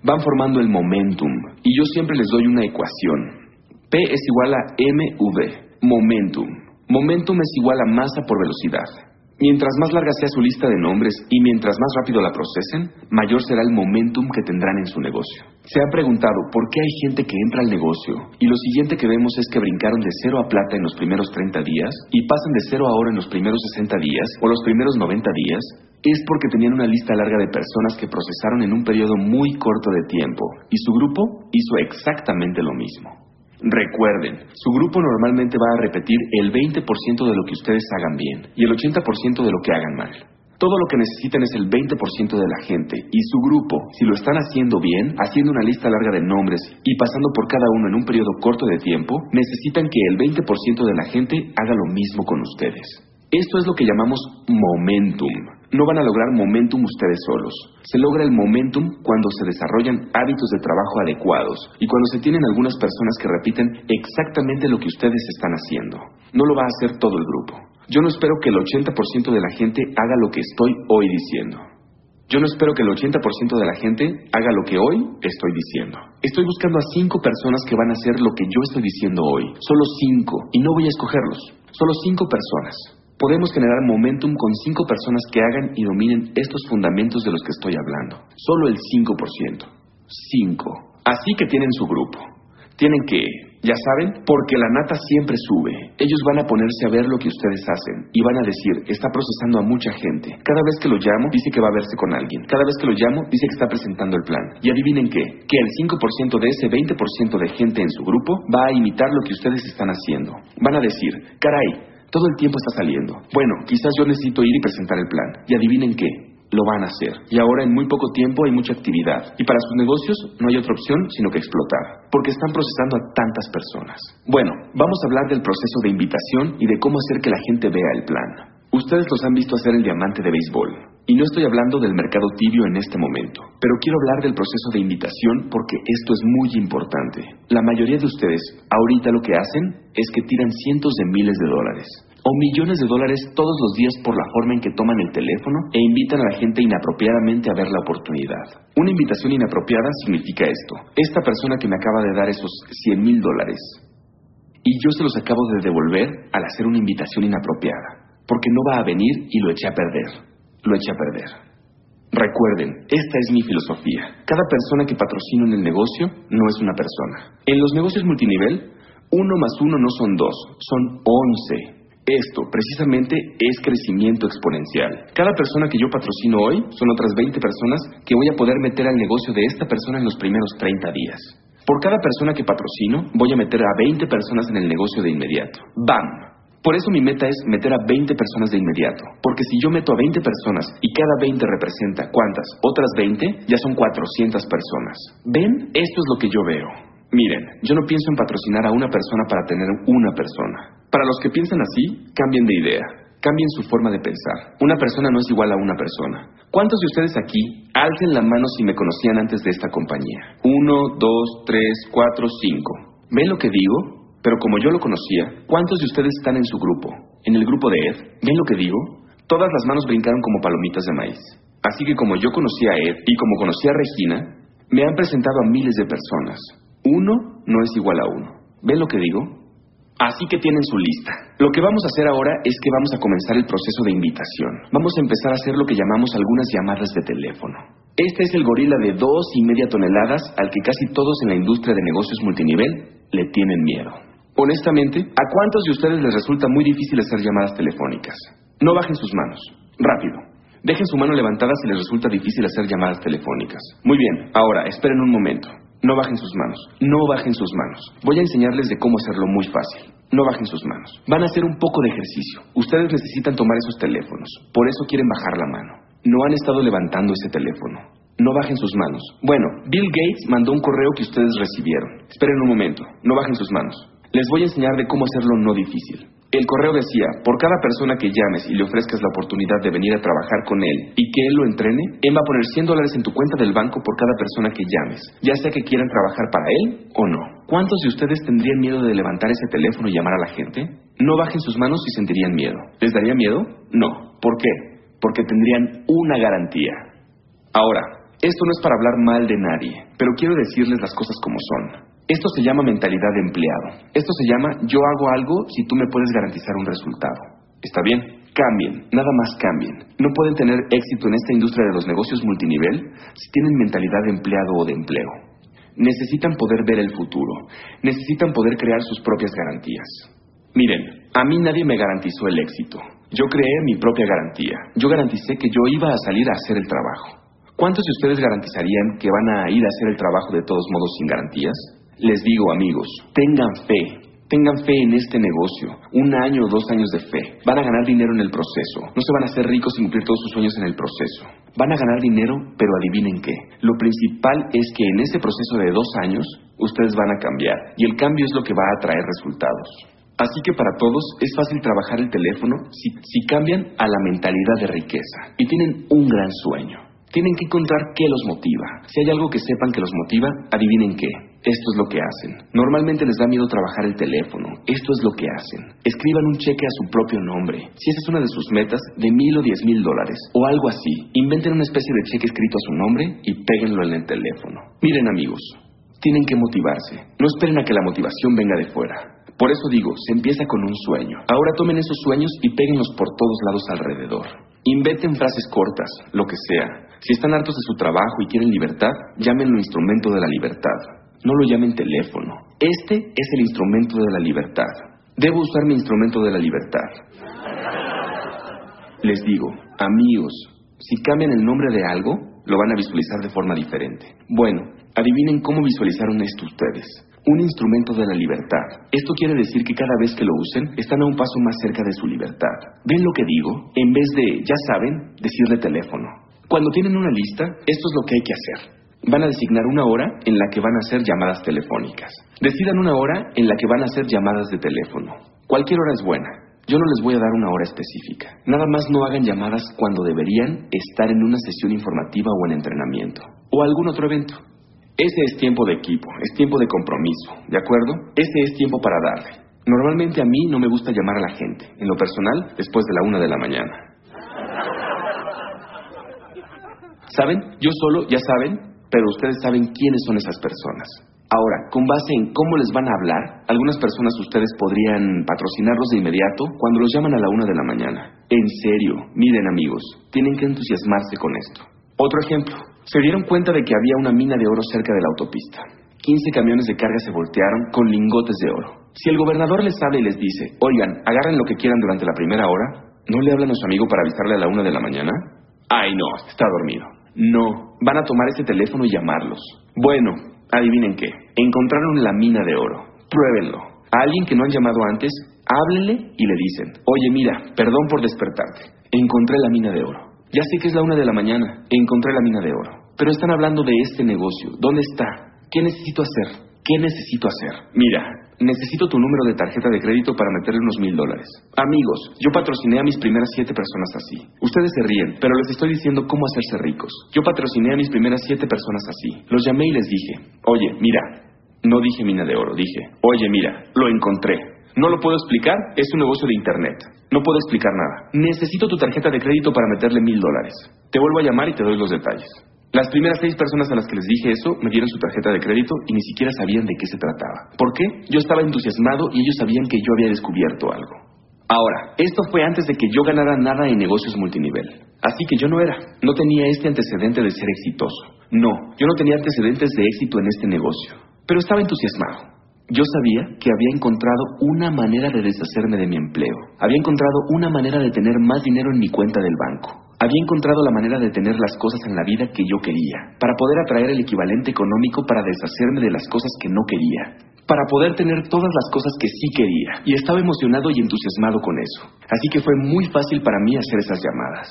Van formando el momentum. Y yo siempre les doy una ecuación. P es igual a MV. Momentum. Momentum es igual a masa por velocidad. Mientras más larga sea su lista de nombres y mientras más rápido la procesen, mayor será el momentum que tendrán en su negocio. Se han preguntado por qué hay gente que entra al negocio y lo siguiente que vemos es que brincaron de cero a plata en los primeros 30 días y pasan de cero a oro en los primeros 60 días o los primeros 90 días es porque tenían una lista larga de personas que procesaron en un periodo muy corto de tiempo y su grupo hizo exactamente lo mismo. Recuerden, su grupo normalmente va a repetir el 20% de lo que ustedes hagan bien y el 80% de lo que hagan mal. Todo lo que necesitan es el 20% de la gente y su grupo, si lo están haciendo bien, haciendo una lista larga de nombres y pasando por cada uno en un periodo corto de tiempo, necesitan que el 20% de la gente haga lo mismo con ustedes. Esto es lo que llamamos momentum. No van a lograr momentum ustedes solos. Se logra el momentum cuando se desarrollan hábitos de trabajo adecuados y cuando se tienen algunas personas que repiten exactamente lo que ustedes están haciendo. No lo va a hacer todo el grupo. Yo no espero que el 80% de la gente haga lo que estoy hoy diciendo. Yo no espero que el 80% de la gente haga lo que hoy estoy diciendo. Estoy buscando a cinco personas que van a hacer lo que yo estoy diciendo hoy. Solo cinco. Y no voy a escogerlos. Solo cinco personas. Podemos generar momentum con cinco personas que hagan y dominen estos fundamentos de los que estoy hablando. Solo el 5%. 5. Así que tienen su grupo. Tienen que, ya saben, porque la nata siempre sube. Ellos van a ponerse a ver lo que ustedes hacen y van a decir, está procesando a mucha gente. Cada vez que lo llamo, dice que va a verse con alguien. Cada vez que lo llamo, dice que está presentando el plan. Y adivinen qué, que el 5% de ese 20% de gente en su grupo va a imitar lo que ustedes están haciendo. Van a decir, caray, todo el tiempo está saliendo. Bueno, quizás yo necesito ir y presentar el plan. Y adivinen qué, lo van a hacer. Y ahora en muy poco tiempo hay mucha actividad. Y para sus negocios no hay otra opción sino que explotar, porque están procesando a tantas personas. Bueno, vamos a hablar del proceso de invitación y de cómo hacer que la gente vea el plan. Ustedes los han visto hacer el diamante de béisbol. Y no estoy hablando del mercado tibio en este momento, pero quiero hablar del proceso de invitación porque esto es muy importante. La mayoría de ustedes ahorita lo que hacen es que tiran cientos de miles de dólares o millones de dólares todos los días por la forma en que toman el teléfono e invitan a la gente inapropiadamente a ver la oportunidad. Una invitación inapropiada significa esto. Esta persona que me acaba de dar esos 100 mil dólares y yo se los acabo de devolver al hacer una invitación inapropiada, porque no va a venir y lo eché a perder. Lo eché a perder. Recuerden, esta es mi filosofía. Cada persona que patrocino en el negocio no es una persona. En los negocios multinivel, uno más uno no son dos, son once. Esto, precisamente, es crecimiento exponencial. Cada persona que yo patrocino hoy son otras 20 personas que voy a poder meter al negocio de esta persona en los primeros 30 días. Por cada persona que patrocino, voy a meter a 20 personas en el negocio de inmediato. ¡Bam! Por eso mi meta es meter a 20 personas de inmediato. Porque si yo meto a 20 personas y cada 20 representa cuántas, otras 20, ya son 400 personas. ¿Ven? Esto es lo que yo veo. Miren, yo no pienso en patrocinar a una persona para tener una persona. Para los que piensan así, cambien de idea, cambien su forma de pensar. Una persona no es igual a una persona. ¿Cuántos de ustedes aquí alcen la mano si me conocían antes de esta compañía? Uno, dos, tres, cuatro, cinco. ¿Ven lo que digo? Pero como yo lo conocía, ¿cuántos de ustedes están en su grupo? ¿En el grupo de Ed? ¿Ven lo que digo? Todas las manos brincaron como palomitas de maíz. Así que como yo conocía a Ed y como conocía a Regina, me han presentado a miles de personas. Uno no es igual a uno. ¿Ven lo que digo? Así que tienen su lista. Lo que vamos a hacer ahora es que vamos a comenzar el proceso de invitación. Vamos a empezar a hacer lo que llamamos algunas llamadas de teléfono. Este es el gorila de dos y media toneladas al que casi todos en la industria de negocios multinivel le tienen miedo. Honestamente, ¿a cuántos de ustedes les resulta muy difícil hacer llamadas telefónicas? No bajen sus manos. Rápido. Dejen su mano levantada si les resulta difícil hacer llamadas telefónicas. Muy bien, ahora esperen un momento. No bajen sus manos, no bajen sus manos. Voy a enseñarles de cómo hacerlo muy fácil. No bajen sus manos. Van a hacer un poco de ejercicio. Ustedes necesitan tomar esos teléfonos. Por eso quieren bajar la mano. No han estado levantando ese teléfono. No bajen sus manos. Bueno, Bill Gates mandó un correo que ustedes recibieron. Esperen un momento. No bajen sus manos. Les voy a enseñar de cómo hacerlo no difícil. El correo decía, por cada persona que llames y le ofrezcas la oportunidad de venir a trabajar con él y que él lo entrene, él va a poner 100 dólares en tu cuenta del banco por cada persona que llames, ya sea que quieran trabajar para él o no. ¿Cuántos de ustedes tendrían miedo de levantar ese teléfono y llamar a la gente? No bajen sus manos si sentirían miedo. ¿Les daría miedo? No. ¿Por qué? Porque tendrían una garantía. Ahora, esto no es para hablar mal de nadie, pero quiero decirles las cosas como son. Esto se llama mentalidad de empleado. Esto se llama yo hago algo si tú me puedes garantizar un resultado. ¿Está bien? Cambien, nada más cambien. No pueden tener éxito en esta industria de los negocios multinivel si tienen mentalidad de empleado o de empleo. Necesitan poder ver el futuro. Necesitan poder crear sus propias garantías. Miren, a mí nadie me garantizó el éxito. Yo creé mi propia garantía. Yo garanticé que yo iba a salir a hacer el trabajo. ¿Cuántos de ustedes garantizarían que van a ir a hacer el trabajo de todos modos sin garantías? Les digo, amigos, tengan fe. Tengan fe en este negocio. Un año o dos años de fe. Van a ganar dinero en el proceso. No se van a hacer ricos sin cumplir todos sus sueños en el proceso. Van a ganar dinero, pero adivinen qué. Lo principal es que en ese proceso de dos años, ustedes van a cambiar. Y el cambio es lo que va a traer resultados. Así que para todos es fácil trabajar el teléfono si, si cambian a la mentalidad de riqueza y tienen un gran sueño. Tienen que encontrar qué los motiva. Si hay algo que sepan que los motiva, adivinen qué. Esto es lo que hacen. Normalmente les da miedo trabajar el teléfono. Esto es lo que hacen. Escriban un cheque a su propio nombre. Si esa es una de sus metas, de mil o diez mil dólares, o algo así, inventen una especie de cheque escrito a su nombre y péguenlo en el teléfono. Miren amigos, tienen que motivarse. No esperen a que la motivación venga de fuera. Por eso digo, se empieza con un sueño. Ahora tomen esos sueños y péguenlos por todos lados alrededor. Inventen frases cortas, lo que sea. Si están hartos de su trabajo y quieren libertad, llámenlo instrumento de la libertad. No lo llamen teléfono. Este es el instrumento de la libertad. Debo usar mi instrumento de la libertad. Les digo, amigos, si cambian el nombre de algo, lo van a visualizar de forma diferente. Bueno, adivinen cómo visualizaron esto ustedes. Un instrumento de la libertad. Esto quiere decir que cada vez que lo usen, están a un paso más cerca de su libertad. ¿Ven lo que digo? En vez de, ya saben, decirle teléfono. Cuando tienen una lista, esto es lo que hay que hacer. Van a designar una hora en la que van a hacer llamadas telefónicas. Decidan una hora en la que van a hacer llamadas de teléfono. Cualquier hora es buena. Yo no les voy a dar una hora específica. Nada más no hagan llamadas cuando deberían estar en una sesión informativa o en entrenamiento. O algún otro evento. Ese es tiempo de equipo, es tiempo de compromiso, ¿de acuerdo? Ese es tiempo para darle. Normalmente a mí no me gusta llamar a la gente, en lo personal, después de la una de la mañana. ¿Saben? Yo solo, ya saben, pero ustedes saben quiénes son esas personas. Ahora, con base en cómo les van a hablar, algunas personas ustedes podrían patrocinarlos de inmediato cuando los llaman a la una de la mañana. En serio, miren amigos, tienen que entusiasmarse con esto. Otro ejemplo, se dieron cuenta de que había una mina de oro cerca de la autopista. 15 camiones de carga se voltearon con lingotes de oro. Si el gobernador les habla y les dice, oigan, agarren lo que quieran durante la primera hora, ¿no le hablan a su amigo para avisarle a la una de la mañana? Ay, no, está dormido. No, van a tomar ese teléfono y llamarlos. Bueno, adivinen qué, encontraron la mina de oro. Pruébenlo. A alguien que no han llamado antes, háblenle y le dicen, oye, mira, perdón por despertarte. Encontré la mina de oro. Ya sé que es la una de la mañana. Encontré la mina de oro. Pero están hablando de este negocio. ¿Dónde está? ¿Qué necesito hacer? ¿Qué necesito hacer? Mira, necesito tu número de tarjeta de crédito para meterle unos mil dólares. Amigos, yo patrociné a mis primeras siete personas así. Ustedes se ríen, pero les estoy diciendo cómo hacerse ricos. Yo patrociné a mis primeras siete personas así. Los llamé y les dije, oye, mira, no dije mina de oro, dije, oye, mira, lo encontré. No lo puedo explicar, es un negocio de Internet. No puedo explicar nada. Necesito tu tarjeta de crédito para meterle mil dólares. Te vuelvo a llamar y te doy los detalles. Las primeras seis personas a las que les dije eso me dieron su tarjeta de crédito y ni siquiera sabían de qué se trataba. ¿Por qué? Yo estaba entusiasmado y ellos sabían que yo había descubierto algo. Ahora, esto fue antes de que yo ganara nada en negocios multinivel. Así que yo no era, no tenía este antecedente de ser exitoso. No, yo no tenía antecedentes de éxito en este negocio. Pero estaba entusiasmado. Yo sabía que había encontrado una manera de deshacerme de mi empleo. Había encontrado una manera de tener más dinero en mi cuenta del banco. Había encontrado la manera de tener las cosas en la vida que yo quería, para poder atraer el equivalente económico para deshacerme de las cosas que no quería, para poder tener todas las cosas que sí quería. Y estaba emocionado y entusiasmado con eso. Así que fue muy fácil para mí hacer esas llamadas.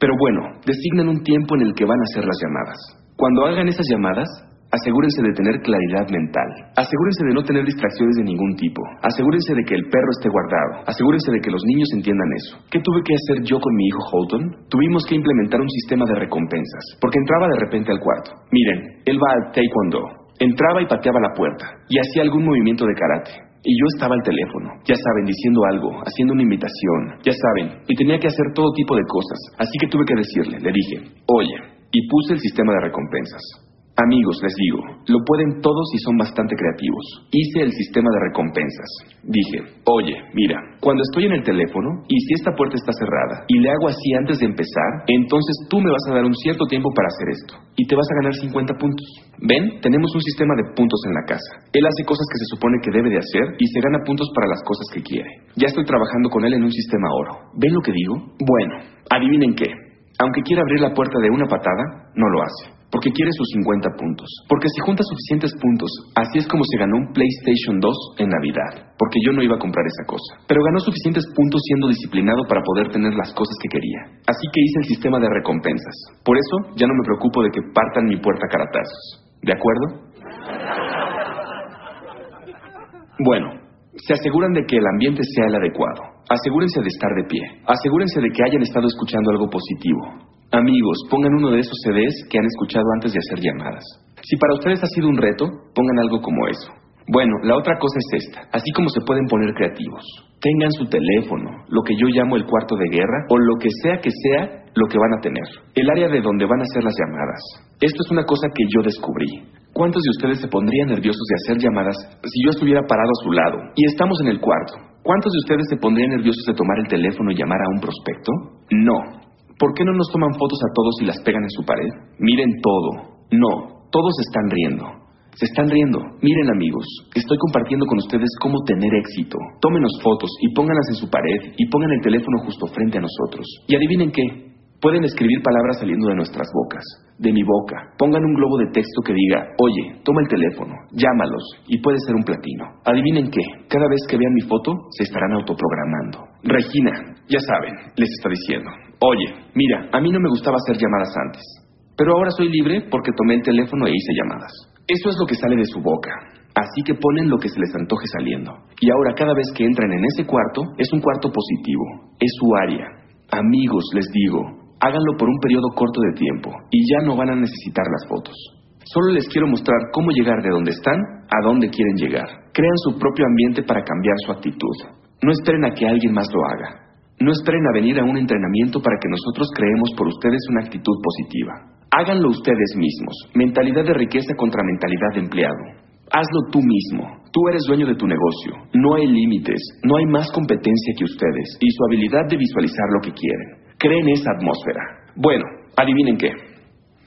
Pero bueno, designen un tiempo en el que van a hacer las llamadas. Cuando hagan esas llamadas, Asegúrense de tener claridad mental. Asegúrense de no tener distracciones de ningún tipo. Asegúrense de que el perro esté guardado. Asegúrense de que los niños entiendan eso. ¿Qué tuve que hacer yo con mi hijo Holton? Tuvimos que implementar un sistema de recompensas, porque entraba de repente al cuarto. Miren, él va al taekwondo. Entraba y pateaba la puerta, y hacía algún movimiento de karate. Y yo estaba al teléfono, ya saben, diciendo algo, haciendo una invitación, ya saben, y tenía que hacer todo tipo de cosas. Así que tuve que decirle, le dije, oye, y puse el sistema de recompensas. Amigos, les digo, lo pueden todos y son bastante creativos. Hice el sistema de recompensas. Dije, oye, mira, cuando estoy en el teléfono y si esta puerta está cerrada y le hago así antes de empezar, entonces tú me vas a dar un cierto tiempo para hacer esto y te vas a ganar 50 puntos. ¿Ven? Tenemos un sistema de puntos en la casa. Él hace cosas que se supone que debe de hacer y se gana puntos para las cosas que quiere. Ya estoy trabajando con él en un sistema oro. ¿Ven lo que digo? Bueno, adivinen qué. Aunque quiera abrir la puerta de una patada, no lo hace porque quiere sus 50 puntos. Porque si junta suficientes puntos, así es como se ganó un PlayStation 2 en Navidad, porque yo no iba a comprar esa cosa. Pero ganó suficientes puntos siendo disciplinado para poder tener las cosas que quería. Así que hice el sistema de recompensas. Por eso ya no me preocupo de que partan mi puerta caratazos. ¿De acuerdo? Bueno, se aseguran de que el ambiente sea el adecuado. Asegúrense de estar de pie. Asegúrense de que hayan estado escuchando algo positivo. Amigos, pongan uno de esos CDs que han escuchado antes de hacer llamadas. Si para ustedes ha sido un reto, pongan algo como eso. Bueno, la otra cosa es esta, así como se pueden poner creativos. Tengan su teléfono, lo que yo llamo el cuarto de guerra, o lo que sea que sea lo que van a tener. El área de donde van a hacer las llamadas. Esto es una cosa que yo descubrí. ¿cuántos de ustedes se pondrían nerviosos de hacer llamadas si yo estuviera parado a su lado y estamos en el cuarto? ¿Cuántos de ustedes se pondrían nerviosos de tomar el teléfono y llamar a un prospecto? No. ¿Por qué no nos toman fotos a todos y las pegan en su pared? Miren todo. No, todos están riendo. Se están riendo. Miren amigos, estoy compartiendo con ustedes cómo tener éxito. Tómenos fotos y pónganlas en su pared y pongan el teléfono justo frente a nosotros. Y adivinen qué, Pueden escribir palabras saliendo de nuestras bocas, de mi boca. Pongan un globo de texto que diga, oye, toma el teléfono, llámalos, y puede ser un platino. Adivinen qué, cada vez que vean mi foto, se estarán autoprogramando. Regina, ya saben, les está diciendo, oye, mira, a mí no me gustaba hacer llamadas antes, pero ahora soy libre porque tomé el teléfono e hice llamadas. Eso es lo que sale de su boca. Así que ponen lo que se les antoje saliendo. Y ahora cada vez que entran en ese cuarto, es un cuarto positivo, es su área. Amigos, les digo, háganlo por un periodo corto de tiempo y ya no van a necesitar las fotos. Solo les quiero mostrar cómo llegar de donde están a donde quieren llegar. Crean su propio ambiente para cambiar su actitud. No esperen a que alguien más lo haga. No esperen a venir a un entrenamiento para que nosotros creemos por ustedes una actitud positiva. Háganlo ustedes mismos. Mentalidad de riqueza contra mentalidad de empleado. Hazlo tú mismo. Tú eres dueño de tu negocio. No hay límites. No hay más competencia que ustedes y su habilidad de visualizar lo que quieren creen esa atmósfera. Bueno, adivinen qué.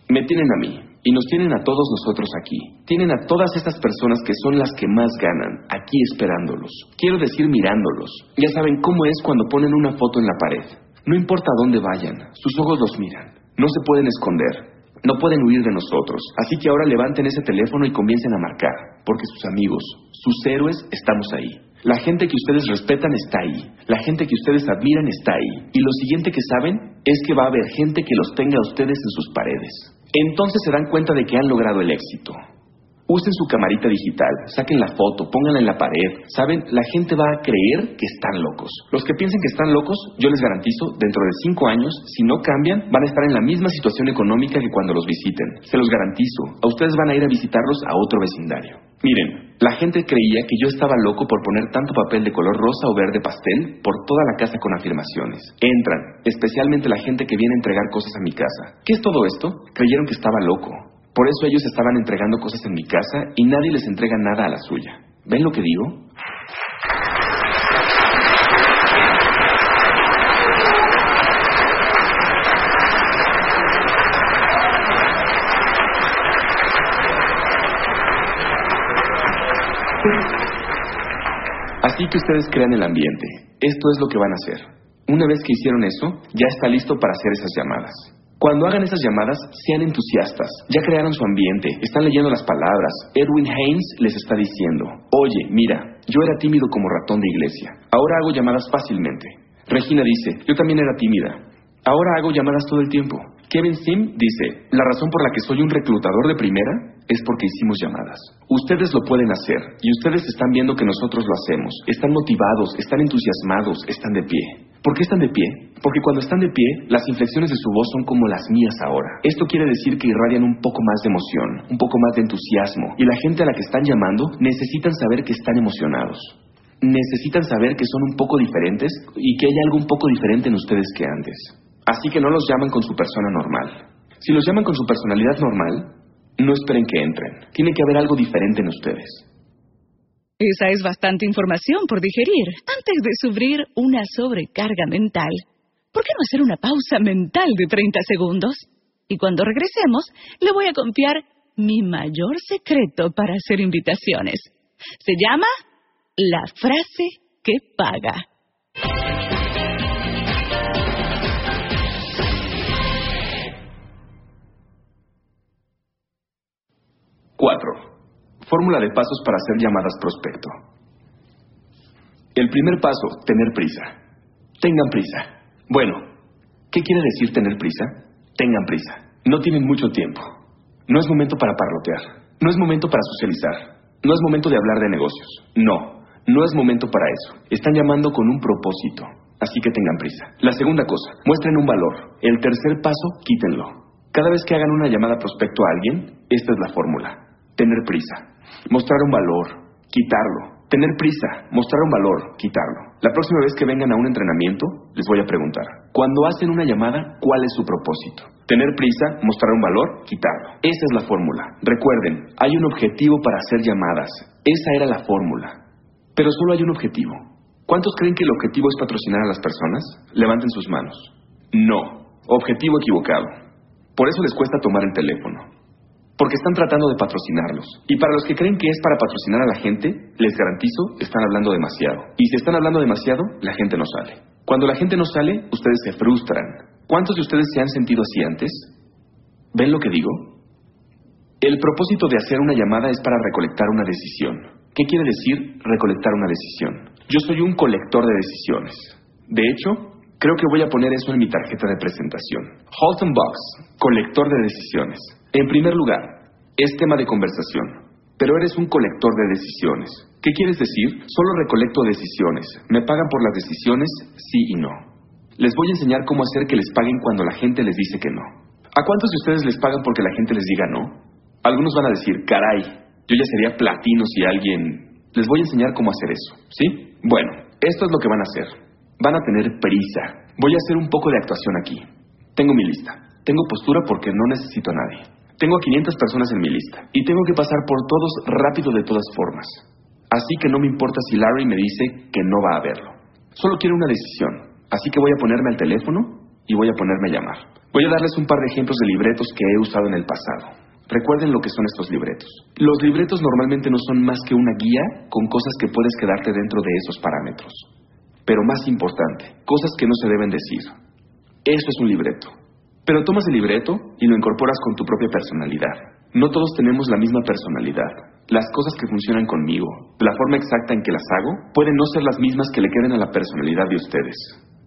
Me tienen a mí y nos tienen a todos nosotros aquí. Tienen a todas estas personas que son las que más ganan, aquí esperándolos. Quiero decir mirándolos. Ya saben cómo es cuando ponen una foto en la pared. No importa a dónde vayan, sus ojos los miran. No se pueden esconder. No pueden huir de nosotros. Así que ahora levanten ese teléfono y comiencen a marcar, porque sus amigos, sus héroes, estamos ahí. La gente que ustedes respetan está ahí. La gente que ustedes admiran está ahí. Y lo siguiente que saben es que va a haber gente que los tenga a ustedes en sus paredes. Entonces se dan cuenta de que han logrado el éxito. Usen su camarita digital, saquen la foto, pónganla en la pared. Saben, la gente va a creer que están locos. Los que piensen que están locos, yo les garantizo, dentro de cinco años, si no cambian, van a estar en la misma situación económica que cuando los visiten. Se los garantizo. A ustedes van a ir a visitarlos a otro vecindario. Miren, la gente creía que yo estaba loco por poner tanto papel de color rosa o verde pastel por toda la casa con afirmaciones. Entran, especialmente la gente que viene a entregar cosas a mi casa. ¿Qué es todo esto? Creyeron que estaba loco. Por eso ellos estaban entregando cosas en mi casa y nadie les entrega nada a la suya. ¿Ven lo que digo? Así que ustedes crean el ambiente. Esto es lo que van a hacer. Una vez que hicieron eso, ya está listo para hacer esas llamadas. Cuando hagan esas llamadas, sean entusiastas. Ya crearon su ambiente, están leyendo las palabras. Edwin Haynes les está diciendo, oye, mira, yo era tímido como ratón de iglesia. Ahora hago llamadas fácilmente. Regina dice, yo también era tímida. Ahora hago llamadas todo el tiempo. Kevin Sim dice, la razón por la que soy un reclutador de primera es porque hicimos llamadas. Ustedes lo pueden hacer y ustedes están viendo que nosotros lo hacemos. Están motivados, están entusiasmados, están de pie. ¿Por qué están de pie? Porque cuando están de pie, las inflexiones de su voz son como las mías ahora. Esto quiere decir que irradian un poco más de emoción, un poco más de entusiasmo, y la gente a la que están llamando necesitan saber que están emocionados. Necesitan saber que son un poco diferentes y que hay algo un poco diferente en ustedes que antes. Así que no los llaman con su persona normal. Si los llaman con su personalidad normal, no esperen que entren. Tiene que haber algo diferente en ustedes. Esa es bastante información por digerir. Antes de sufrir una sobrecarga mental, ¿por qué no hacer una pausa mental de 30 segundos? Y cuando regresemos, le voy a confiar mi mayor secreto para hacer invitaciones. Se llama la frase que paga. 4. Fórmula de pasos para hacer llamadas prospecto. El primer paso, tener prisa. Tengan prisa. Bueno, ¿qué quiere decir tener prisa? Tengan prisa. No tienen mucho tiempo. No es momento para parlotear. No es momento para socializar. No es momento de hablar de negocios. No, no es momento para eso. Están llamando con un propósito. Así que tengan prisa. La segunda cosa, muestren un valor. El tercer paso, quítenlo. Cada vez que hagan una llamada prospecto a alguien, esta es la fórmula. Tener prisa mostrar un valor, quitarlo. Tener prisa, mostrar un valor, quitarlo. La próxima vez que vengan a un entrenamiento, les voy a preguntar, cuando hacen una llamada, ¿cuál es su propósito? Tener prisa, mostrar un valor, quitarlo. Esa es la fórmula. Recuerden, hay un objetivo para hacer llamadas. Esa era la fórmula. Pero solo hay un objetivo. ¿Cuántos creen que el objetivo es patrocinar a las personas? Levanten sus manos. No. Objetivo equivocado. Por eso les cuesta tomar el teléfono porque están tratando de patrocinarlos. Y para los que creen que es para patrocinar a la gente, les garantizo, están hablando demasiado. Y si están hablando demasiado, la gente no sale. Cuando la gente no sale, ustedes se frustran. ¿Cuántos de ustedes se han sentido así antes? ¿Ven lo que digo? El propósito de hacer una llamada es para recolectar una decisión. ¿Qué quiere decir recolectar una decisión? Yo soy un colector de decisiones. De hecho, creo que voy a poner eso en mi tarjeta de presentación. Holton Box, colector de decisiones. En primer lugar, es tema de conversación, pero eres un colector de decisiones. ¿Qué quieres decir? Solo recolecto decisiones. Me pagan por las decisiones, sí y no. Les voy a enseñar cómo hacer que les paguen cuando la gente les dice que no. ¿A cuántos de ustedes les pagan porque la gente les diga no? Algunos van a decir, caray, yo ya sería platino si alguien... Les voy a enseñar cómo hacer eso, ¿sí? Bueno, esto es lo que van a hacer. Van a tener prisa. Voy a hacer un poco de actuación aquí. Tengo mi lista. Tengo postura porque no necesito a nadie. Tengo a 500 personas en mi lista y tengo que pasar por todos rápido de todas formas. Así que no me importa si Larry me dice que no va a verlo. Solo quiero una decisión. Así que voy a ponerme al teléfono y voy a ponerme a llamar. Voy a darles un par de ejemplos de libretos que he usado en el pasado. Recuerden lo que son estos libretos. Los libretos normalmente no son más que una guía con cosas que puedes quedarte dentro de esos parámetros. Pero más importante, cosas que no se deben decir. Eso es un libreto. Pero tomas el libreto y lo incorporas con tu propia personalidad. No todos tenemos la misma personalidad. Las cosas que funcionan conmigo, la forma exacta en que las hago, pueden no ser las mismas que le queden a la personalidad de ustedes.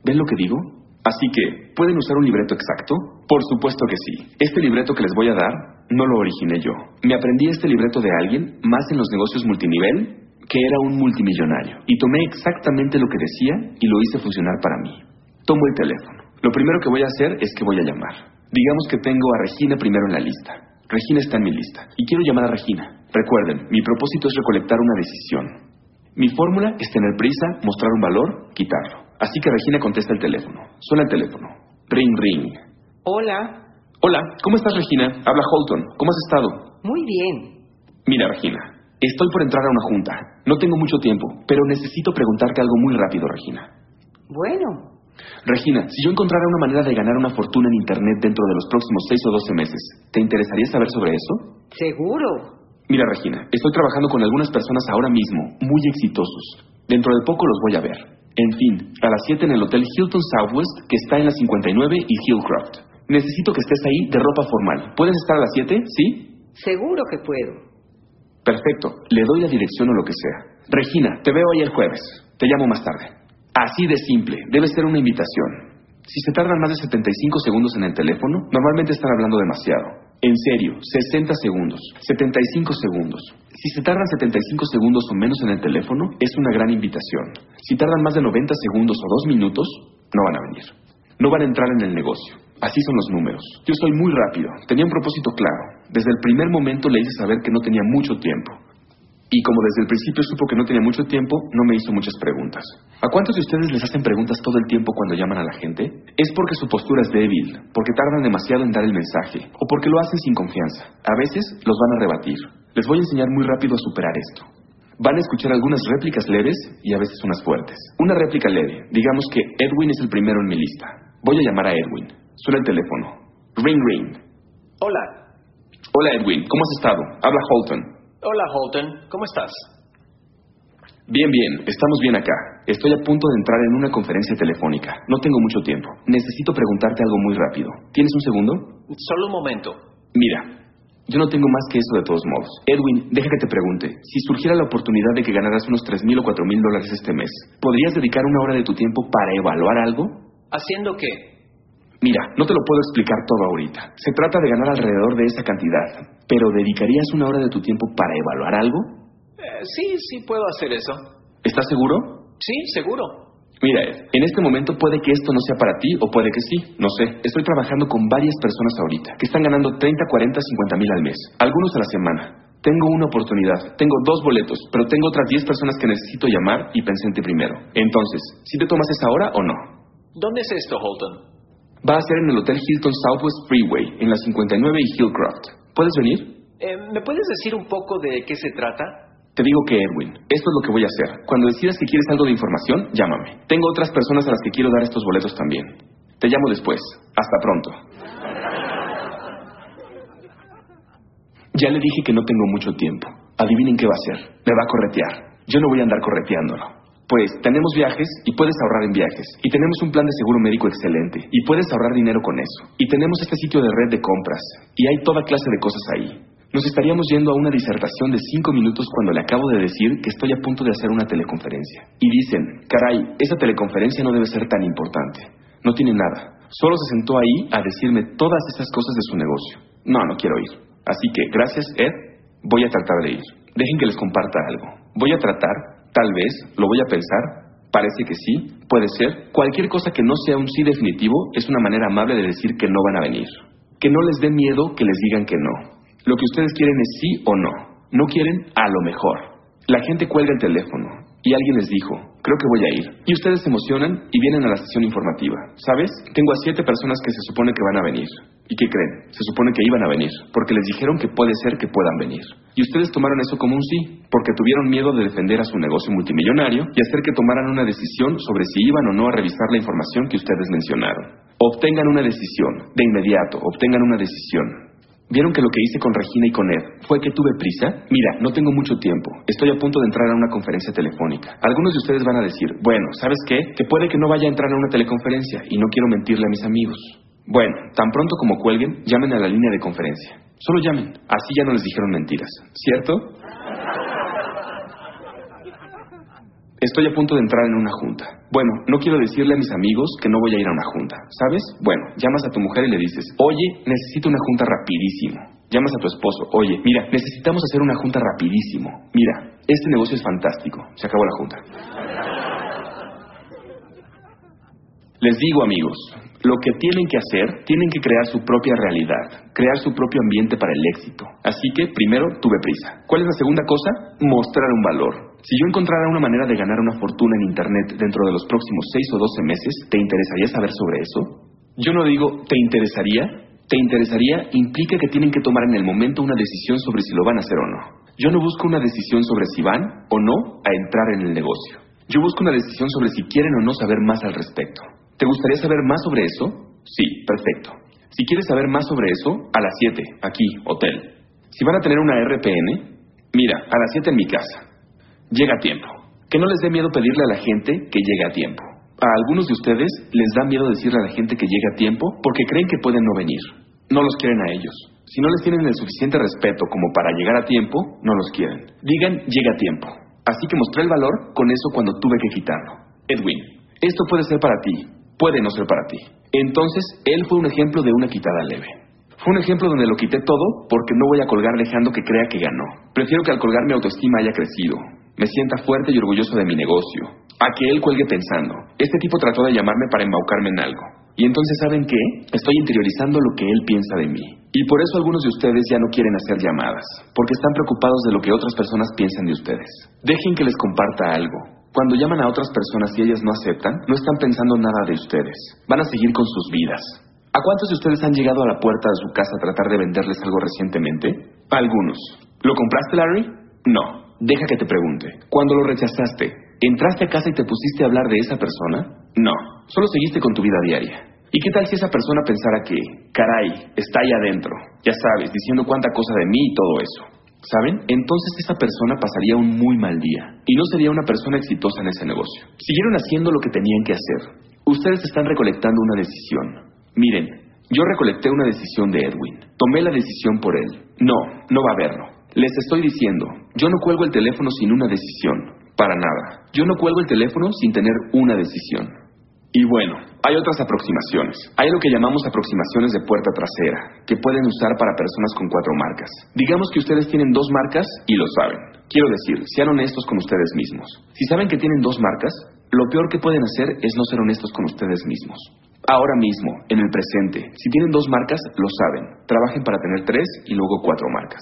¿Ven lo que digo? Así que, ¿pueden usar un libreto exacto? Por supuesto que sí. Este libreto que les voy a dar no lo originé yo. Me aprendí este libreto de alguien, más en los negocios multinivel, que era un multimillonario. Y tomé exactamente lo que decía y lo hice funcionar para mí. Tomo el teléfono. Lo primero que voy a hacer es que voy a llamar. Digamos que tengo a Regina primero en la lista. Regina está en mi lista. Y quiero llamar a Regina. Recuerden, mi propósito es recolectar una decisión. Mi fórmula es tener prisa, mostrar un valor, quitarlo. Así que Regina contesta el teléfono. Suena el teléfono. Ring, ring. Hola. Hola, ¿cómo estás Regina? Habla Holton. ¿Cómo has estado? Muy bien. Mira, Regina. Estoy por entrar a una junta. No tengo mucho tiempo, pero necesito preguntarte algo muy rápido, Regina. Bueno, Regina, si yo encontrara una manera de ganar una fortuna en Internet dentro de los próximos 6 o 12 meses, ¿te interesaría saber sobre eso? seguro. Mira, Regina, estoy trabajando con algunas personas ahora mismo, muy exitosos. Dentro de poco los voy a ver. En fin, a las 7 en el Hotel Hilton Southwest, que está en la 59 y Hillcroft. Necesito que estés ahí de ropa formal. ¿Puedes estar a las 7? ¿Sí? Seguro que puedo. Perfecto. Le doy la dirección o lo que sea. Regina, te veo ahí el jueves. Te llamo más tarde. Así de simple. Debe ser una invitación. Si se tardan más de 75 segundos en el teléfono, normalmente están hablando demasiado. En serio, 60 segundos, 75 segundos. Si se tardan 75 segundos o menos en el teléfono, es una gran invitación. Si tardan más de 90 segundos o 2 minutos, no van a venir. No van a entrar en el negocio. Así son los números. Yo soy muy rápido. Tenía un propósito claro. Desde el primer momento le hice saber que no tenía mucho tiempo. Y como desde el principio supo que no tenía mucho tiempo, no me hizo muchas preguntas. ¿A cuántos de ustedes les hacen preguntas todo el tiempo cuando llaman a la gente? Es porque su postura es débil, porque tardan demasiado en dar el mensaje, o porque lo hacen sin confianza. A veces los van a rebatir. Les voy a enseñar muy rápido a superar esto. Van a escuchar algunas réplicas leves y a veces unas fuertes. Una réplica leve. Digamos que Edwin es el primero en mi lista. Voy a llamar a Edwin. Suena el teléfono. Ring, ring. Hola. Hola Edwin, ¿cómo has estado? Habla Holton. Hola, Holton. ¿Cómo estás? Bien, bien, estamos bien acá. Estoy a punto de entrar en una conferencia telefónica. No tengo mucho tiempo. Necesito preguntarte algo muy rápido. ¿Tienes un segundo? Solo un momento. Mira, yo no tengo más que eso de todos modos. Edwin, deja que te pregunte. Si surgiera la oportunidad de que ganaras unos 3.000 o 4.000 dólares este mes, ¿podrías dedicar una hora de tu tiempo para evaluar algo? ¿Haciendo qué? Mira, no te lo puedo explicar todo ahorita. Se trata de ganar alrededor de esa cantidad. Pero ¿dedicarías una hora de tu tiempo para evaluar algo? Eh, sí, sí puedo hacer eso. ¿Estás seguro? Sí, seguro. Mira, Ed, en este momento puede que esto no sea para ti o puede que sí, no sé. Estoy trabajando con varias personas ahorita que están ganando 30, 40, 50 mil al mes, algunos a la semana. Tengo una oportunidad. Tengo dos boletos, pero tengo otras 10 personas que necesito llamar y pensé en ti primero. Entonces, ¿si te tomas esa hora o no? ¿Dónde es esto, Holton? Va a ser en el Hotel Hilton Southwest Freeway, en la 59 y Hillcroft. ¿Puedes venir? Eh, ¿Me puedes decir un poco de qué se trata? Te digo que, Edwin, esto es lo que voy a hacer. Cuando decidas que quieres algo de información, llámame. Tengo otras personas a las que quiero dar estos boletos también. Te llamo después. Hasta pronto. Ya le dije que no tengo mucho tiempo. Adivinen qué va a hacer. Me va a corretear. Yo no voy a andar correteándolo. Pues tenemos viajes y puedes ahorrar en viajes. Y tenemos un plan de seguro médico excelente. Y puedes ahorrar dinero con eso. Y tenemos este sitio de red de compras. Y hay toda clase de cosas ahí. Nos estaríamos yendo a una disertación de cinco minutos cuando le acabo de decir que estoy a punto de hacer una teleconferencia. Y dicen, caray, esa teleconferencia no debe ser tan importante. No tiene nada. Solo se sentó ahí a decirme todas esas cosas de su negocio. No, no quiero ir. Así que, gracias, Ed, voy a tratar de ir. Dejen que les comparta algo. Voy a tratar, tal vez, lo voy a pensar, parece que sí, puede ser. Cualquier cosa que no sea un sí definitivo es una manera amable de decir que no van a venir. Que no les dé miedo que les digan que no. Lo que ustedes quieren es sí o no. No quieren a lo mejor. La gente cuelga el teléfono y alguien les dijo, creo que voy a ir. Y ustedes se emocionan y vienen a la sesión informativa. ¿Sabes? Tengo a siete personas que se supone que van a venir. ¿Y qué creen? Se supone que iban a venir, porque les dijeron que puede ser que puedan venir. Y ustedes tomaron eso como un sí, porque tuvieron miedo de defender a su negocio multimillonario y hacer que tomaran una decisión sobre si iban o no a revisar la información que ustedes mencionaron. Obtengan una decisión, de inmediato, obtengan una decisión. ¿Vieron que lo que hice con Regina y con Ed fue que tuve prisa? Mira, no tengo mucho tiempo. Estoy a punto de entrar a una conferencia telefónica. Algunos de ustedes van a decir, bueno, ¿sabes qué? Que puede que no vaya a entrar a una teleconferencia y no quiero mentirle a mis amigos. Bueno, tan pronto como cuelguen, llamen a la línea de conferencia. Solo llamen. Así ya no les dijeron mentiras. ¿Cierto? Estoy a punto de entrar en una junta. Bueno, no quiero decirle a mis amigos que no voy a ir a una junta, ¿sabes? Bueno, llamas a tu mujer y le dices, oye, necesito una junta rapidísimo. Llamas a tu esposo, oye, mira, necesitamos hacer una junta rapidísimo. Mira, este negocio es fantástico. Se acabó la junta. Les digo, amigos, lo que tienen que hacer, tienen que crear su propia realidad, crear su propio ambiente para el éxito. Así que, primero, tuve prisa. ¿Cuál es la segunda cosa? Mostrar un valor. Si yo encontrara una manera de ganar una fortuna en Internet dentro de los próximos 6 o 12 meses, ¿te interesaría saber sobre eso? Yo no digo, ¿te interesaría? ¿Te interesaría? implica que tienen que tomar en el momento una decisión sobre si lo van a hacer o no. Yo no busco una decisión sobre si van o no a entrar en el negocio. Yo busco una decisión sobre si quieren o no saber más al respecto. ¿Te gustaría saber más sobre eso? Sí, perfecto. Si quieres saber más sobre eso, a las 7, aquí, hotel. Si van a tener una RPN, mira, a las 7 en mi casa. Llega a tiempo. Que no les dé miedo pedirle a la gente que llegue a tiempo. A algunos de ustedes les da miedo decirle a la gente que llegue a tiempo porque creen que pueden no venir. No los quieren a ellos. Si no les tienen el suficiente respeto como para llegar a tiempo, no los quieren. Digan, llega a tiempo. Así que mostré el valor con eso cuando tuve que quitarlo. Edwin, esto puede ser para ti, puede no ser para ti. Entonces, él fue un ejemplo de una quitada leve. Fue un ejemplo donde lo quité todo porque no voy a colgar dejando que crea que ganó. Prefiero que al colgar mi autoestima haya crecido, me sienta fuerte y orgulloso de mi negocio, a que él cuelgue pensando. Este tipo trató de llamarme para embaucarme en algo. Y entonces, ¿saben qué? Estoy interiorizando lo que él piensa de mí. Y por eso algunos de ustedes ya no quieren hacer llamadas, porque están preocupados de lo que otras personas piensan de ustedes. Dejen que les comparta algo. Cuando llaman a otras personas y ellas no aceptan, no están pensando nada de ustedes. Van a seguir con sus vidas. ¿A cuántos de ustedes han llegado a la puerta de su casa a tratar de venderles algo recientemente? algunos. ¿Lo compraste, Larry? No. Deja que te pregunte. Cuando lo rechazaste, ¿entraste a casa y te pusiste a hablar de esa persona? No. Solo seguiste con tu vida diaria. ¿Y qué tal si esa persona pensara que, caray, está ahí adentro? Ya sabes, diciendo cuánta cosa de mí y todo eso. ¿Saben? Entonces esa persona pasaría un muy mal día y no sería una persona exitosa en ese negocio. Siguieron haciendo lo que tenían que hacer. Ustedes están recolectando una decisión. Miren, yo recolecté una decisión de Edwin. Tomé la decisión por él. No, no va a verlo. Les estoy diciendo, yo no cuelgo el teléfono sin una decisión. Para nada. Yo no cuelgo el teléfono sin tener una decisión. Y bueno, hay otras aproximaciones. Hay lo que llamamos aproximaciones de puerta trasera, que pueden usar para personas con cuatro marcas. Digamos que ustedes tienen dos marcas y lo saben. Quiero decir, sean honestos con ustedes mismos. Si saben que tienen dos marcas, lo peor que pueden hacer es no ser honestos con ustedes mismos. Ahora mismo, en el presente, si tienen dos marcas, lo saben. Trabajen para tener tres y luego cuatro marcas.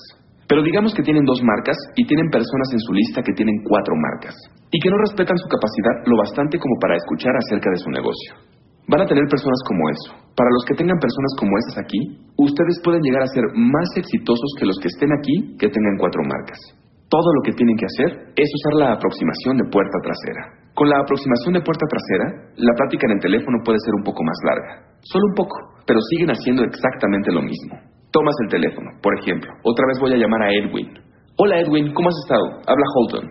Pero digamos que tienen dos marcas y tienen personas en su lista que tienen cuatro marcas y que no respetan su capacidad lo bastante como para escuchar acerca de su negocio. Van a tener personas como eso. Para los que tengan personas como esas aquí, ustedes pueden llegar a ser más exitosos que los que estén aquí que tengan cuatro marcas. Todo lo que tienen que hacer es usar la aproximación de puerta trasera. Con la aproximación de puerta trasera, la plática en el teléfono puede ser un poco más larga. Solo un poco, pero siguen haciendo exactamente lo mismo. Tomas el teléfono, por ejemplo. Otra vez voy a llamar a Edwin. Hola Edwin, ¿cómo has estado? Habla Holton.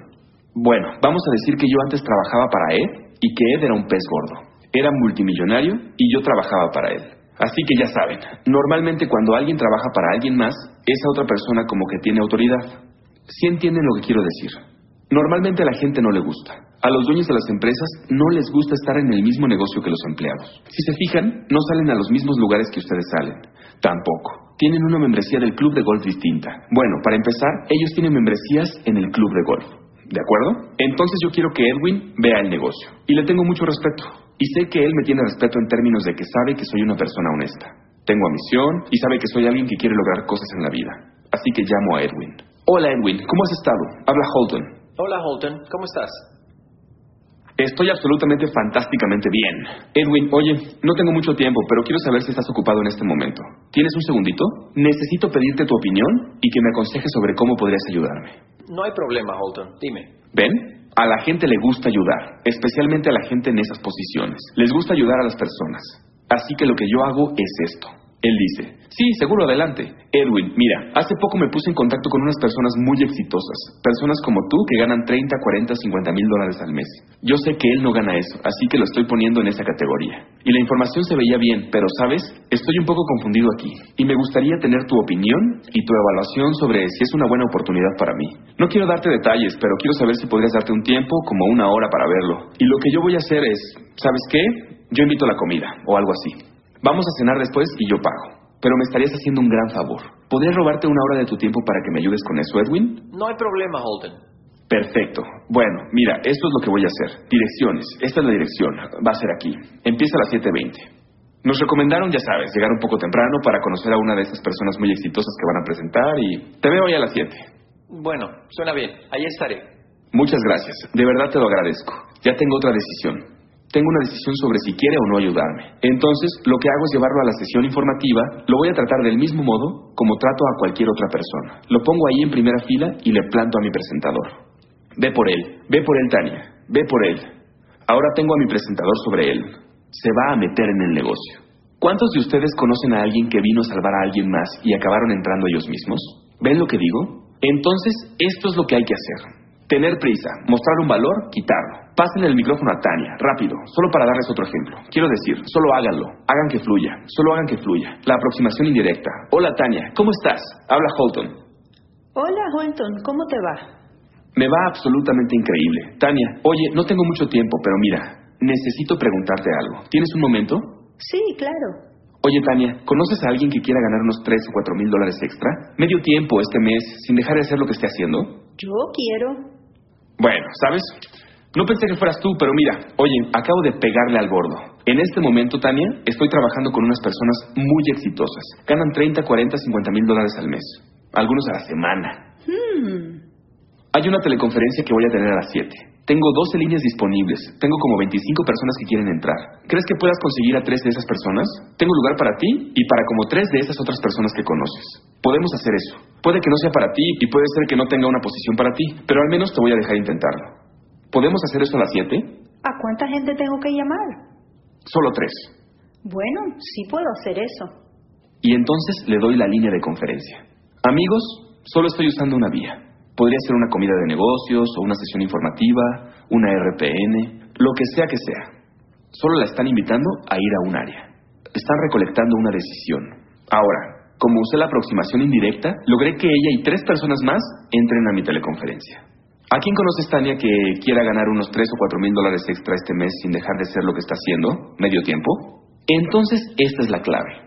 Bueno, vamos a decir que yo antes trabajaba para Ed y que Ed era un pez gordo. Era multimillonario y yo trabajaba para él. Así que ya saben, normalmente cuando alguien trabaja para alguien más, esa otra persona como que tiene autoridad. Si entienden lo que quiero decir. Normalmente a la gente no le gusta. A los dueños de las empresas no les gusta estar en el mismo negocio que los empleados. Si se fijan, no salen a los mismos lugares que ustedes salen. Tampoco. Tienen una membresía del club de golf distinta. Bueno, para empezar, ellos tienen membresías en el club de golf. ¿De acuerdo? Entonces yo quiero que Edwin vea el negocio. Y le tengo mucho respeto. Y sé que él me tiene respeto en términos de que sabe que soy una persona honesta. Tengo ambición y sabe que soy alguien que quiere lograr cosas en la vida. Así que llamo a Edwin. Hola Edwin, ¿cómo has estado? Habla Holton. Hola Holton, ¿cómo estás? Estoy absolutamente fantásticamente bien. Edwin, oye, no tengo mucho tiempo, pero quiero saber si estás ocupado en este momento. ¿Tienes un segundito? Necesito pedirte tu opinión y que me aconsejes sobre cómo podrías ayudarme. No hay problema, Holton. Dime. ¿Ven? A la gente le gusta ayudar, especialmente a la gente en esas posiciones. Les gusta ayudar a las personas. Así que lo que yo hago es esto. Él dice, sí, seguro, adelante. Edwin, mira, hace poco me puse en contacto con unas personas muy exitosas, personas como tú que ganan 30, 40, 50 mil dólares al mes. Yo sé que él no gana eso, así que lo estoy poniendo en esa categoría. Y la información se veía bien, pero sabes, estoy un poco confundido aquí. Y me gustaría tener tu opinión y tu evaluación sobre si es una buena oportunidad para mí. No quiero darte detalles, pero quiero saber si podrías darte un tiempo, como una hora para verlo. Y lo que yo voy a hacer es, ¿sabes qué? Yo invito a la comida, o algo así. Vamos a cenar después y yo pago. Pero me estarías haciendo un gran favor. ¿Podrías robarte una hora de tu tiempo para que me ayudes con eso, Edwin? No hay problema, Holton. Perfecto. Bueno, mira, esto es lo que voy a hacer. Direcciones. Esta es la dirección. Va a ser aquí. Empieza a las 7.20. Nos recomendaron, ya sabes, llegar un poco temprano para conocer a una de esas personas muy exitosas que van a presentar y te veo ahí a las 7. Bueno, suena bien. Ahí estaré. Muchas gracias. De verdad te lo agradezco. Ya tengo otra decisión tengo una decisión sobre si quiere o no ayudarme. Entonces, lo que hago es llevarlo a la sesión informativa, lo voy a tratar del mismo modo como trato a cualquier otra persona. Lo pongo ahí en primera fila y le planto a mi presentador. Ve por él, ve por él, Tania, ve por él. Ahora tengo a mi presentador sobre él. Se va a meter en el negocio. ¿Cuántos de ustedes conocen a alguien que vino a salvar a alguien más y acabaron entrando ellos mismos? ¿Ven lo que digo? Entonces, esto es lo que hay que hacer. Tener prisa, mostrar un valor, quitarlo. Pasen el micrófono a Tania, rápido, solo para darles otro ejemplo. Quiero decir, solo háganlo, hagan que fluya, solo hagan que fluya. La aproximación indirecta. Hola Tania, ¿cómo estás? Habla Holton. Hola Holton, ¿cómo te va? Me va absolutamente increíble. Tania, oye, no tengo mucho tiempo, pero mira, necesito preguntarte algo. ¿Tienes un momento? Sí, claro. Oye, Tania, ¿conoces a alguien que quiera ganar unos 3 o 4 mil dólares extra? Medio tiempo este mes, sin dejar de hacer lo que esté haciendo. Yo quiero. Bueno, ¿sabes? No pensé que fueras tú, pero mira, oye, acabo de pegarle al gordo. En este momento, Tania, estoy trabajando con unas personas muy exitosas. Ganan 30, 40, 50 mil dólares al mes. Algunos a la semana. Hmm. Hay una teleconferencia que voy a tener a las 7. Tengo 12 líneas disponibles. Tengo como 25 personas que quieren entrar. ¿Crees que puedas conseguir a tres de esas personas? Tengo lugar para ti y para como tres de esas otras personas que conoces. Podemos hacer eso. Puede que no sea para ti y puede ser que no tenga una posición para ti, pero al menos te voy a dejar intentarlo. ¿Podemos hacer eso a las 7? ¿A cuánta gente tengo que llamar? Solo tres. Bueno, sí puedo hacer eso. Y entonces le doy la línea de conferencia. Amigos, solo estoy usando una vía. Podría ser una comida de negocios o una sesión informativa, una RPN, lo que sea que sea. Solo la están invitando a ir a un área. Están recolectando una decisión. Ahora, como usé la aproximación indirecta, logré que ella y tres personas más entren a mi teleconferencia. ¿A quién conoces, Tania, que quiera ganar unos 3 o 4 mil dólares extra este mes sin dejar de ser lo que está haciendo, medio tiempo? Entonces, esta es la clave.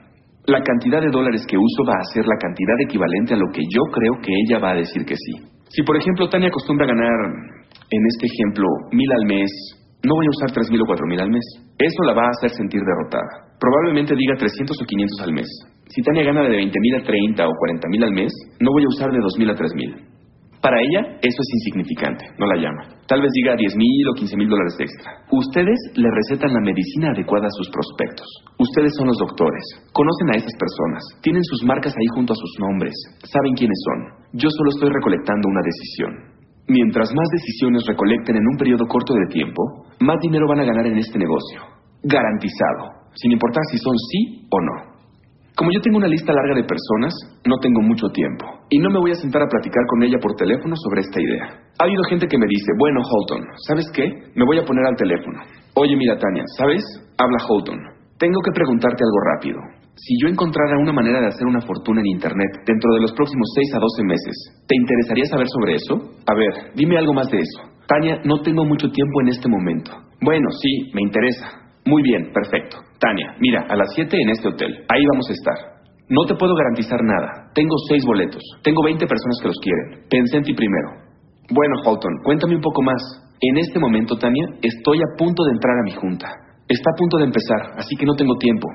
La cantidad de dólares que uso va a ser la cantidad equivalente a lo que yo creo que ella va a decir que sí. Si, por ejemplo, Tania acostumbra ganar, en este ejemplo, mil al mes, No voy a usar 3.000 o 4.000 al mes. Eso la va a hacer sentir derrotada. Probablemente diga 300 o 500 al mes. Si Tania gana de 20.000 a 30 o 40.000 al mes, no voy a usar de 2.000 a 3.000. Para ella, eso es insignificante, no la llama. Tal vez diga 10 mil o 15 mil dólares extra. Ustedes le recetan la medicina adecuada a sus prospectos. Ustedes son los doctores. Conocen a esas personas. Tienen sus marcas ahí junto a sus nombres. Saben quiénes son. Yo solo estoy recolectando una decisión. Mientras más decisiones recolecten en un periodo corto de tiempo, más dinero van a ganar en este negocio. Garantizado. Sin importar si son sí o no. Como yo tengo una lista larga de personas, no tengo mucho tiempo. Y no me voy a sentar a platicar con ella por teléfono sobre esta idea. Ha habido gente que me dice, bueno, Holton, ¿sabes qué? Me voy a poner al teléfono. Oye, mira, Tania, ¿sabes? Habla Holton. Tengo que preguntarte algo rápido. Si yo encontrara una manera de hacer una fortuna en Internet dentro de los próximos 6 a 12 meses, ¿te interesaría saber sobre eso? A ver, dime algo más de eso. Tania, no tengo mucho tiempo en este momento. Bueno, sí, me interesa. Muy bien, perfecto. Tania, mira, a las 7 en este hotel. Ahí vamos a estar. No te puedo garantizar nada. Tengo seis boletos. Tengo 20 personas que los quieren. Pensé en ti primero. Bueno, Holton, cuéntame un poco más. En este momento, Tania, estoy a punto de entrar a mi junta. Está a punto de empezar, así que no tengo tiempo.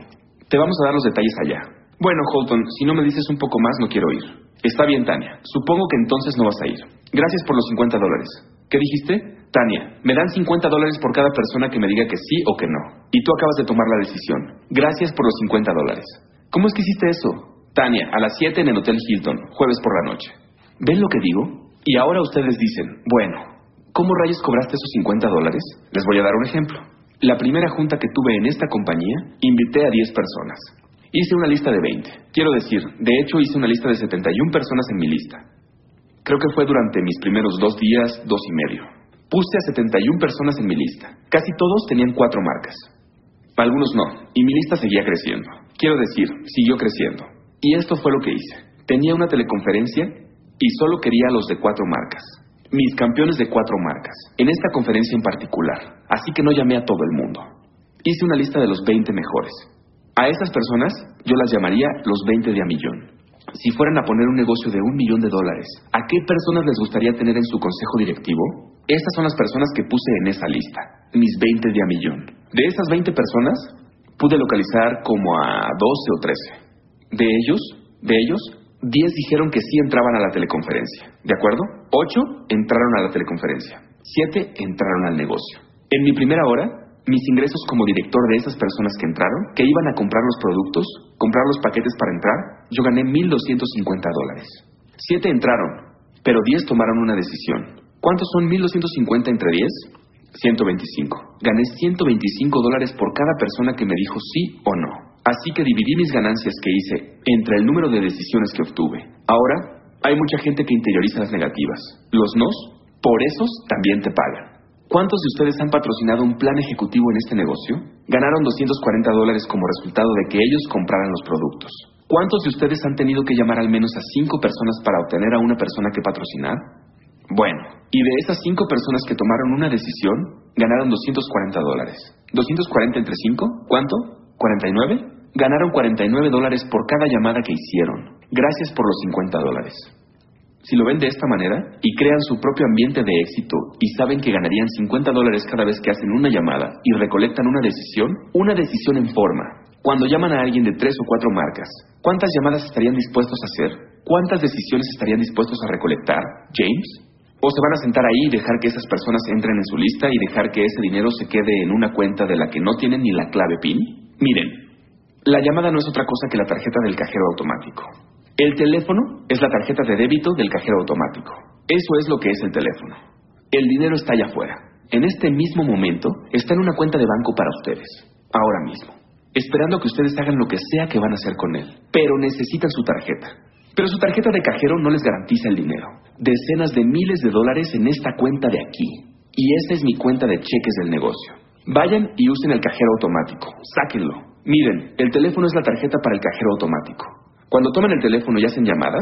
Te vamos a dar los detalles allá. Bueno, Holton, si no me dices un poco más, no quiero ir. Está bien, Tania. Supongo que entonces no vas a ir. Gracias por los 50 dólares. ¿Qué dijiste? Tania, me dan 50 dólares por cada persona que me diga que sí o que no. Y tú acabas de tomar la decisión. Gracias por los 50 dólares. ¿Cómo es que hiciste eso? Tania, a las 7 en el Hotel Hilton, jueves por la noche. ¿Ven lo que digo? Y ahora ustedes dicen, bueno, ¿cómo rayos cobraste esos 50 dólares? Les voy a dar un ejemplo. La primera junta que tuve en esta compañía, invité a 10 personas. Hice una lista de 20. Quiero decir, de hecho hice una lista de 71 personas en mi lista. Creo que fue durante mis primeros dos días, dos y medio. Puse a 71 personas en mi lista. Casi todos tenían cuatro marcas. Algunos no, y mi lista seguía creciendo. Quiero decir, siguió creciendo. Y esto fue lo que hice. Tenía una teleconferencia y solo quería a los de cuatro marcas. Mis campeones de cuatro marcas. En esta conferencia en particular. Así que no llamé a todo el mundo. Hice una lista de los 20 mejores. A esas personas yo las llamaría los 20 de a millón. Si fueran a poner un negocio de un millón de dólares, ¿a qué personas les gustaría tener en su consejo directivo? Estas son las personas que puse en esa lista, mis 20 de a millón. De esas 20 personas, pude localizar como a 12 o 13. De ellos, de ellos, 10 dijeron que sí entraban a la teleconferencia. ¿De acuerdo? 8 entraron a la teleconferencia. 7 entraron al negocio. En mi primera hora, mis ingresos como director de esas personas que entraron, que iban a comprar los productos, comprar los paquetes para entrar, yo gané 1.250 dólares. 7 entraron, pero 10 tomaron una decisión. ¿Cuántos son 1250 entre 10? 125. Gané 125 dólares por cada persona que me dijo sí o no. Así que dividí mis ganancias que hice entre el número de decisiones que obtuve. Ahora, hay mucha gente que interioriza las negativas. Los nos, por esos también te pagan. ¿Cuántos de ustedes han patrocinado un plan ejecutivo en este negocio? Ganaron 240 dólares como resultado de que ellos compraran los productos. ¿Cuántos de ustedes han tenido que llamar al menos a cinco personas para obtener a una persona que patrocinar? Bueno, y de esas cinco personas que tomaron una decisión, ganaron 240 dólares. ¿240 entre 5? ¿Cuánto? ¿49? Ganaron 49 dólares por cada llamada que hicieron. Gracias por los 50 dólares. Si lo ven de esta manera y crean su propio ambiente de éxito y saben que ganarían 50 dólares cada vez que hacen una llamada y recolectan una decisión, una decisión en forma. Cuando llaman a alguien de tres o cuatro marcas, ¿cuántas llamadas estarían dispuestos a hacer? ¿Cuántas decisiones estarían dispuestos a recolectar? James? ¿O se van a sentar ahí y dejar que esas personas entren en su lista y dejar que ese dinero se quede en una cuenta de la que no tienen ni la clave PIN? Miren, la llamada no es otra cosa que la tarjeta del cajero automático. El teléfono es la tarjeta de débito del cajero automático. Eso es lo que es el teléfono. El dinero está allá afuera. En este mismo momento está en una cuenta de banco para ustedes. Ahora mismo. Esperando que ustedes hagan lo que sea que van a hacer con él. Pero necesitan su tarjeta. Pero su tarjeta de cajero no les garantiza el dinero. Decenas de miles de dólares en esta cuenta de aquí. Y esa es mi cuenta de cheques del negocio. Vayan y usen el cajero automático. Sáquenlo. Miren, el teléfono es la tarjeta para el cajero automático. Cuando toman el teléfono y hacen llamadas,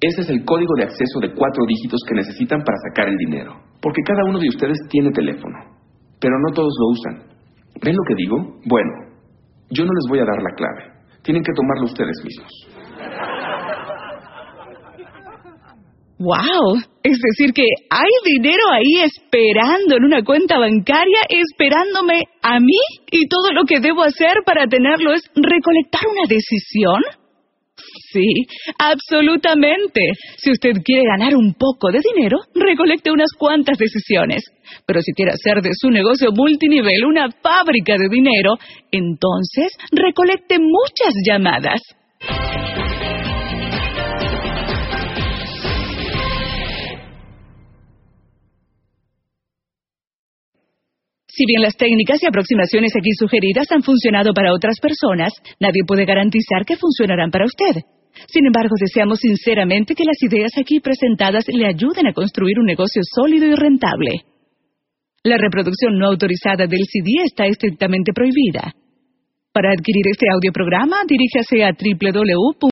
ese es el código de acceso de cuatro dígitos que necesitan para sacar el dinero. Porque cada uno de ustedes tiene teléfono. Pero no todos lo usan. ¿Ven lo que digo? Bueno, yo no les voy a dar la clave. Tienen que tomarlo ustedes mismos. ¡Wow! Es decir, que hay dinero ahí esperando en una cuenta bancaria, esperándome a mí, y todo lo que debo hacer para tenerlo es recolectar una decisión. Sí, absolutamente. Si usted quiere ganar un poco de dinero, recolecte unas cuantas decisiones. Pero si quiere hacer de su negocio multinivel una fábrica de dinero, entonces recolecte muchas llamadas. Si bien las técnicas y aproximaciones aquí sugeridas han funcionado para otras personas, nadie puede garantizar que funcionarán para usted. Sin embargo, deseamos sinceramente que las ideas aquí presentadas le ayuden a construir un negocio sólido y rentable. La reproducción no autorizada del CD está estrictamente prohibida. Para adquirir este audioprograma, diríjase a www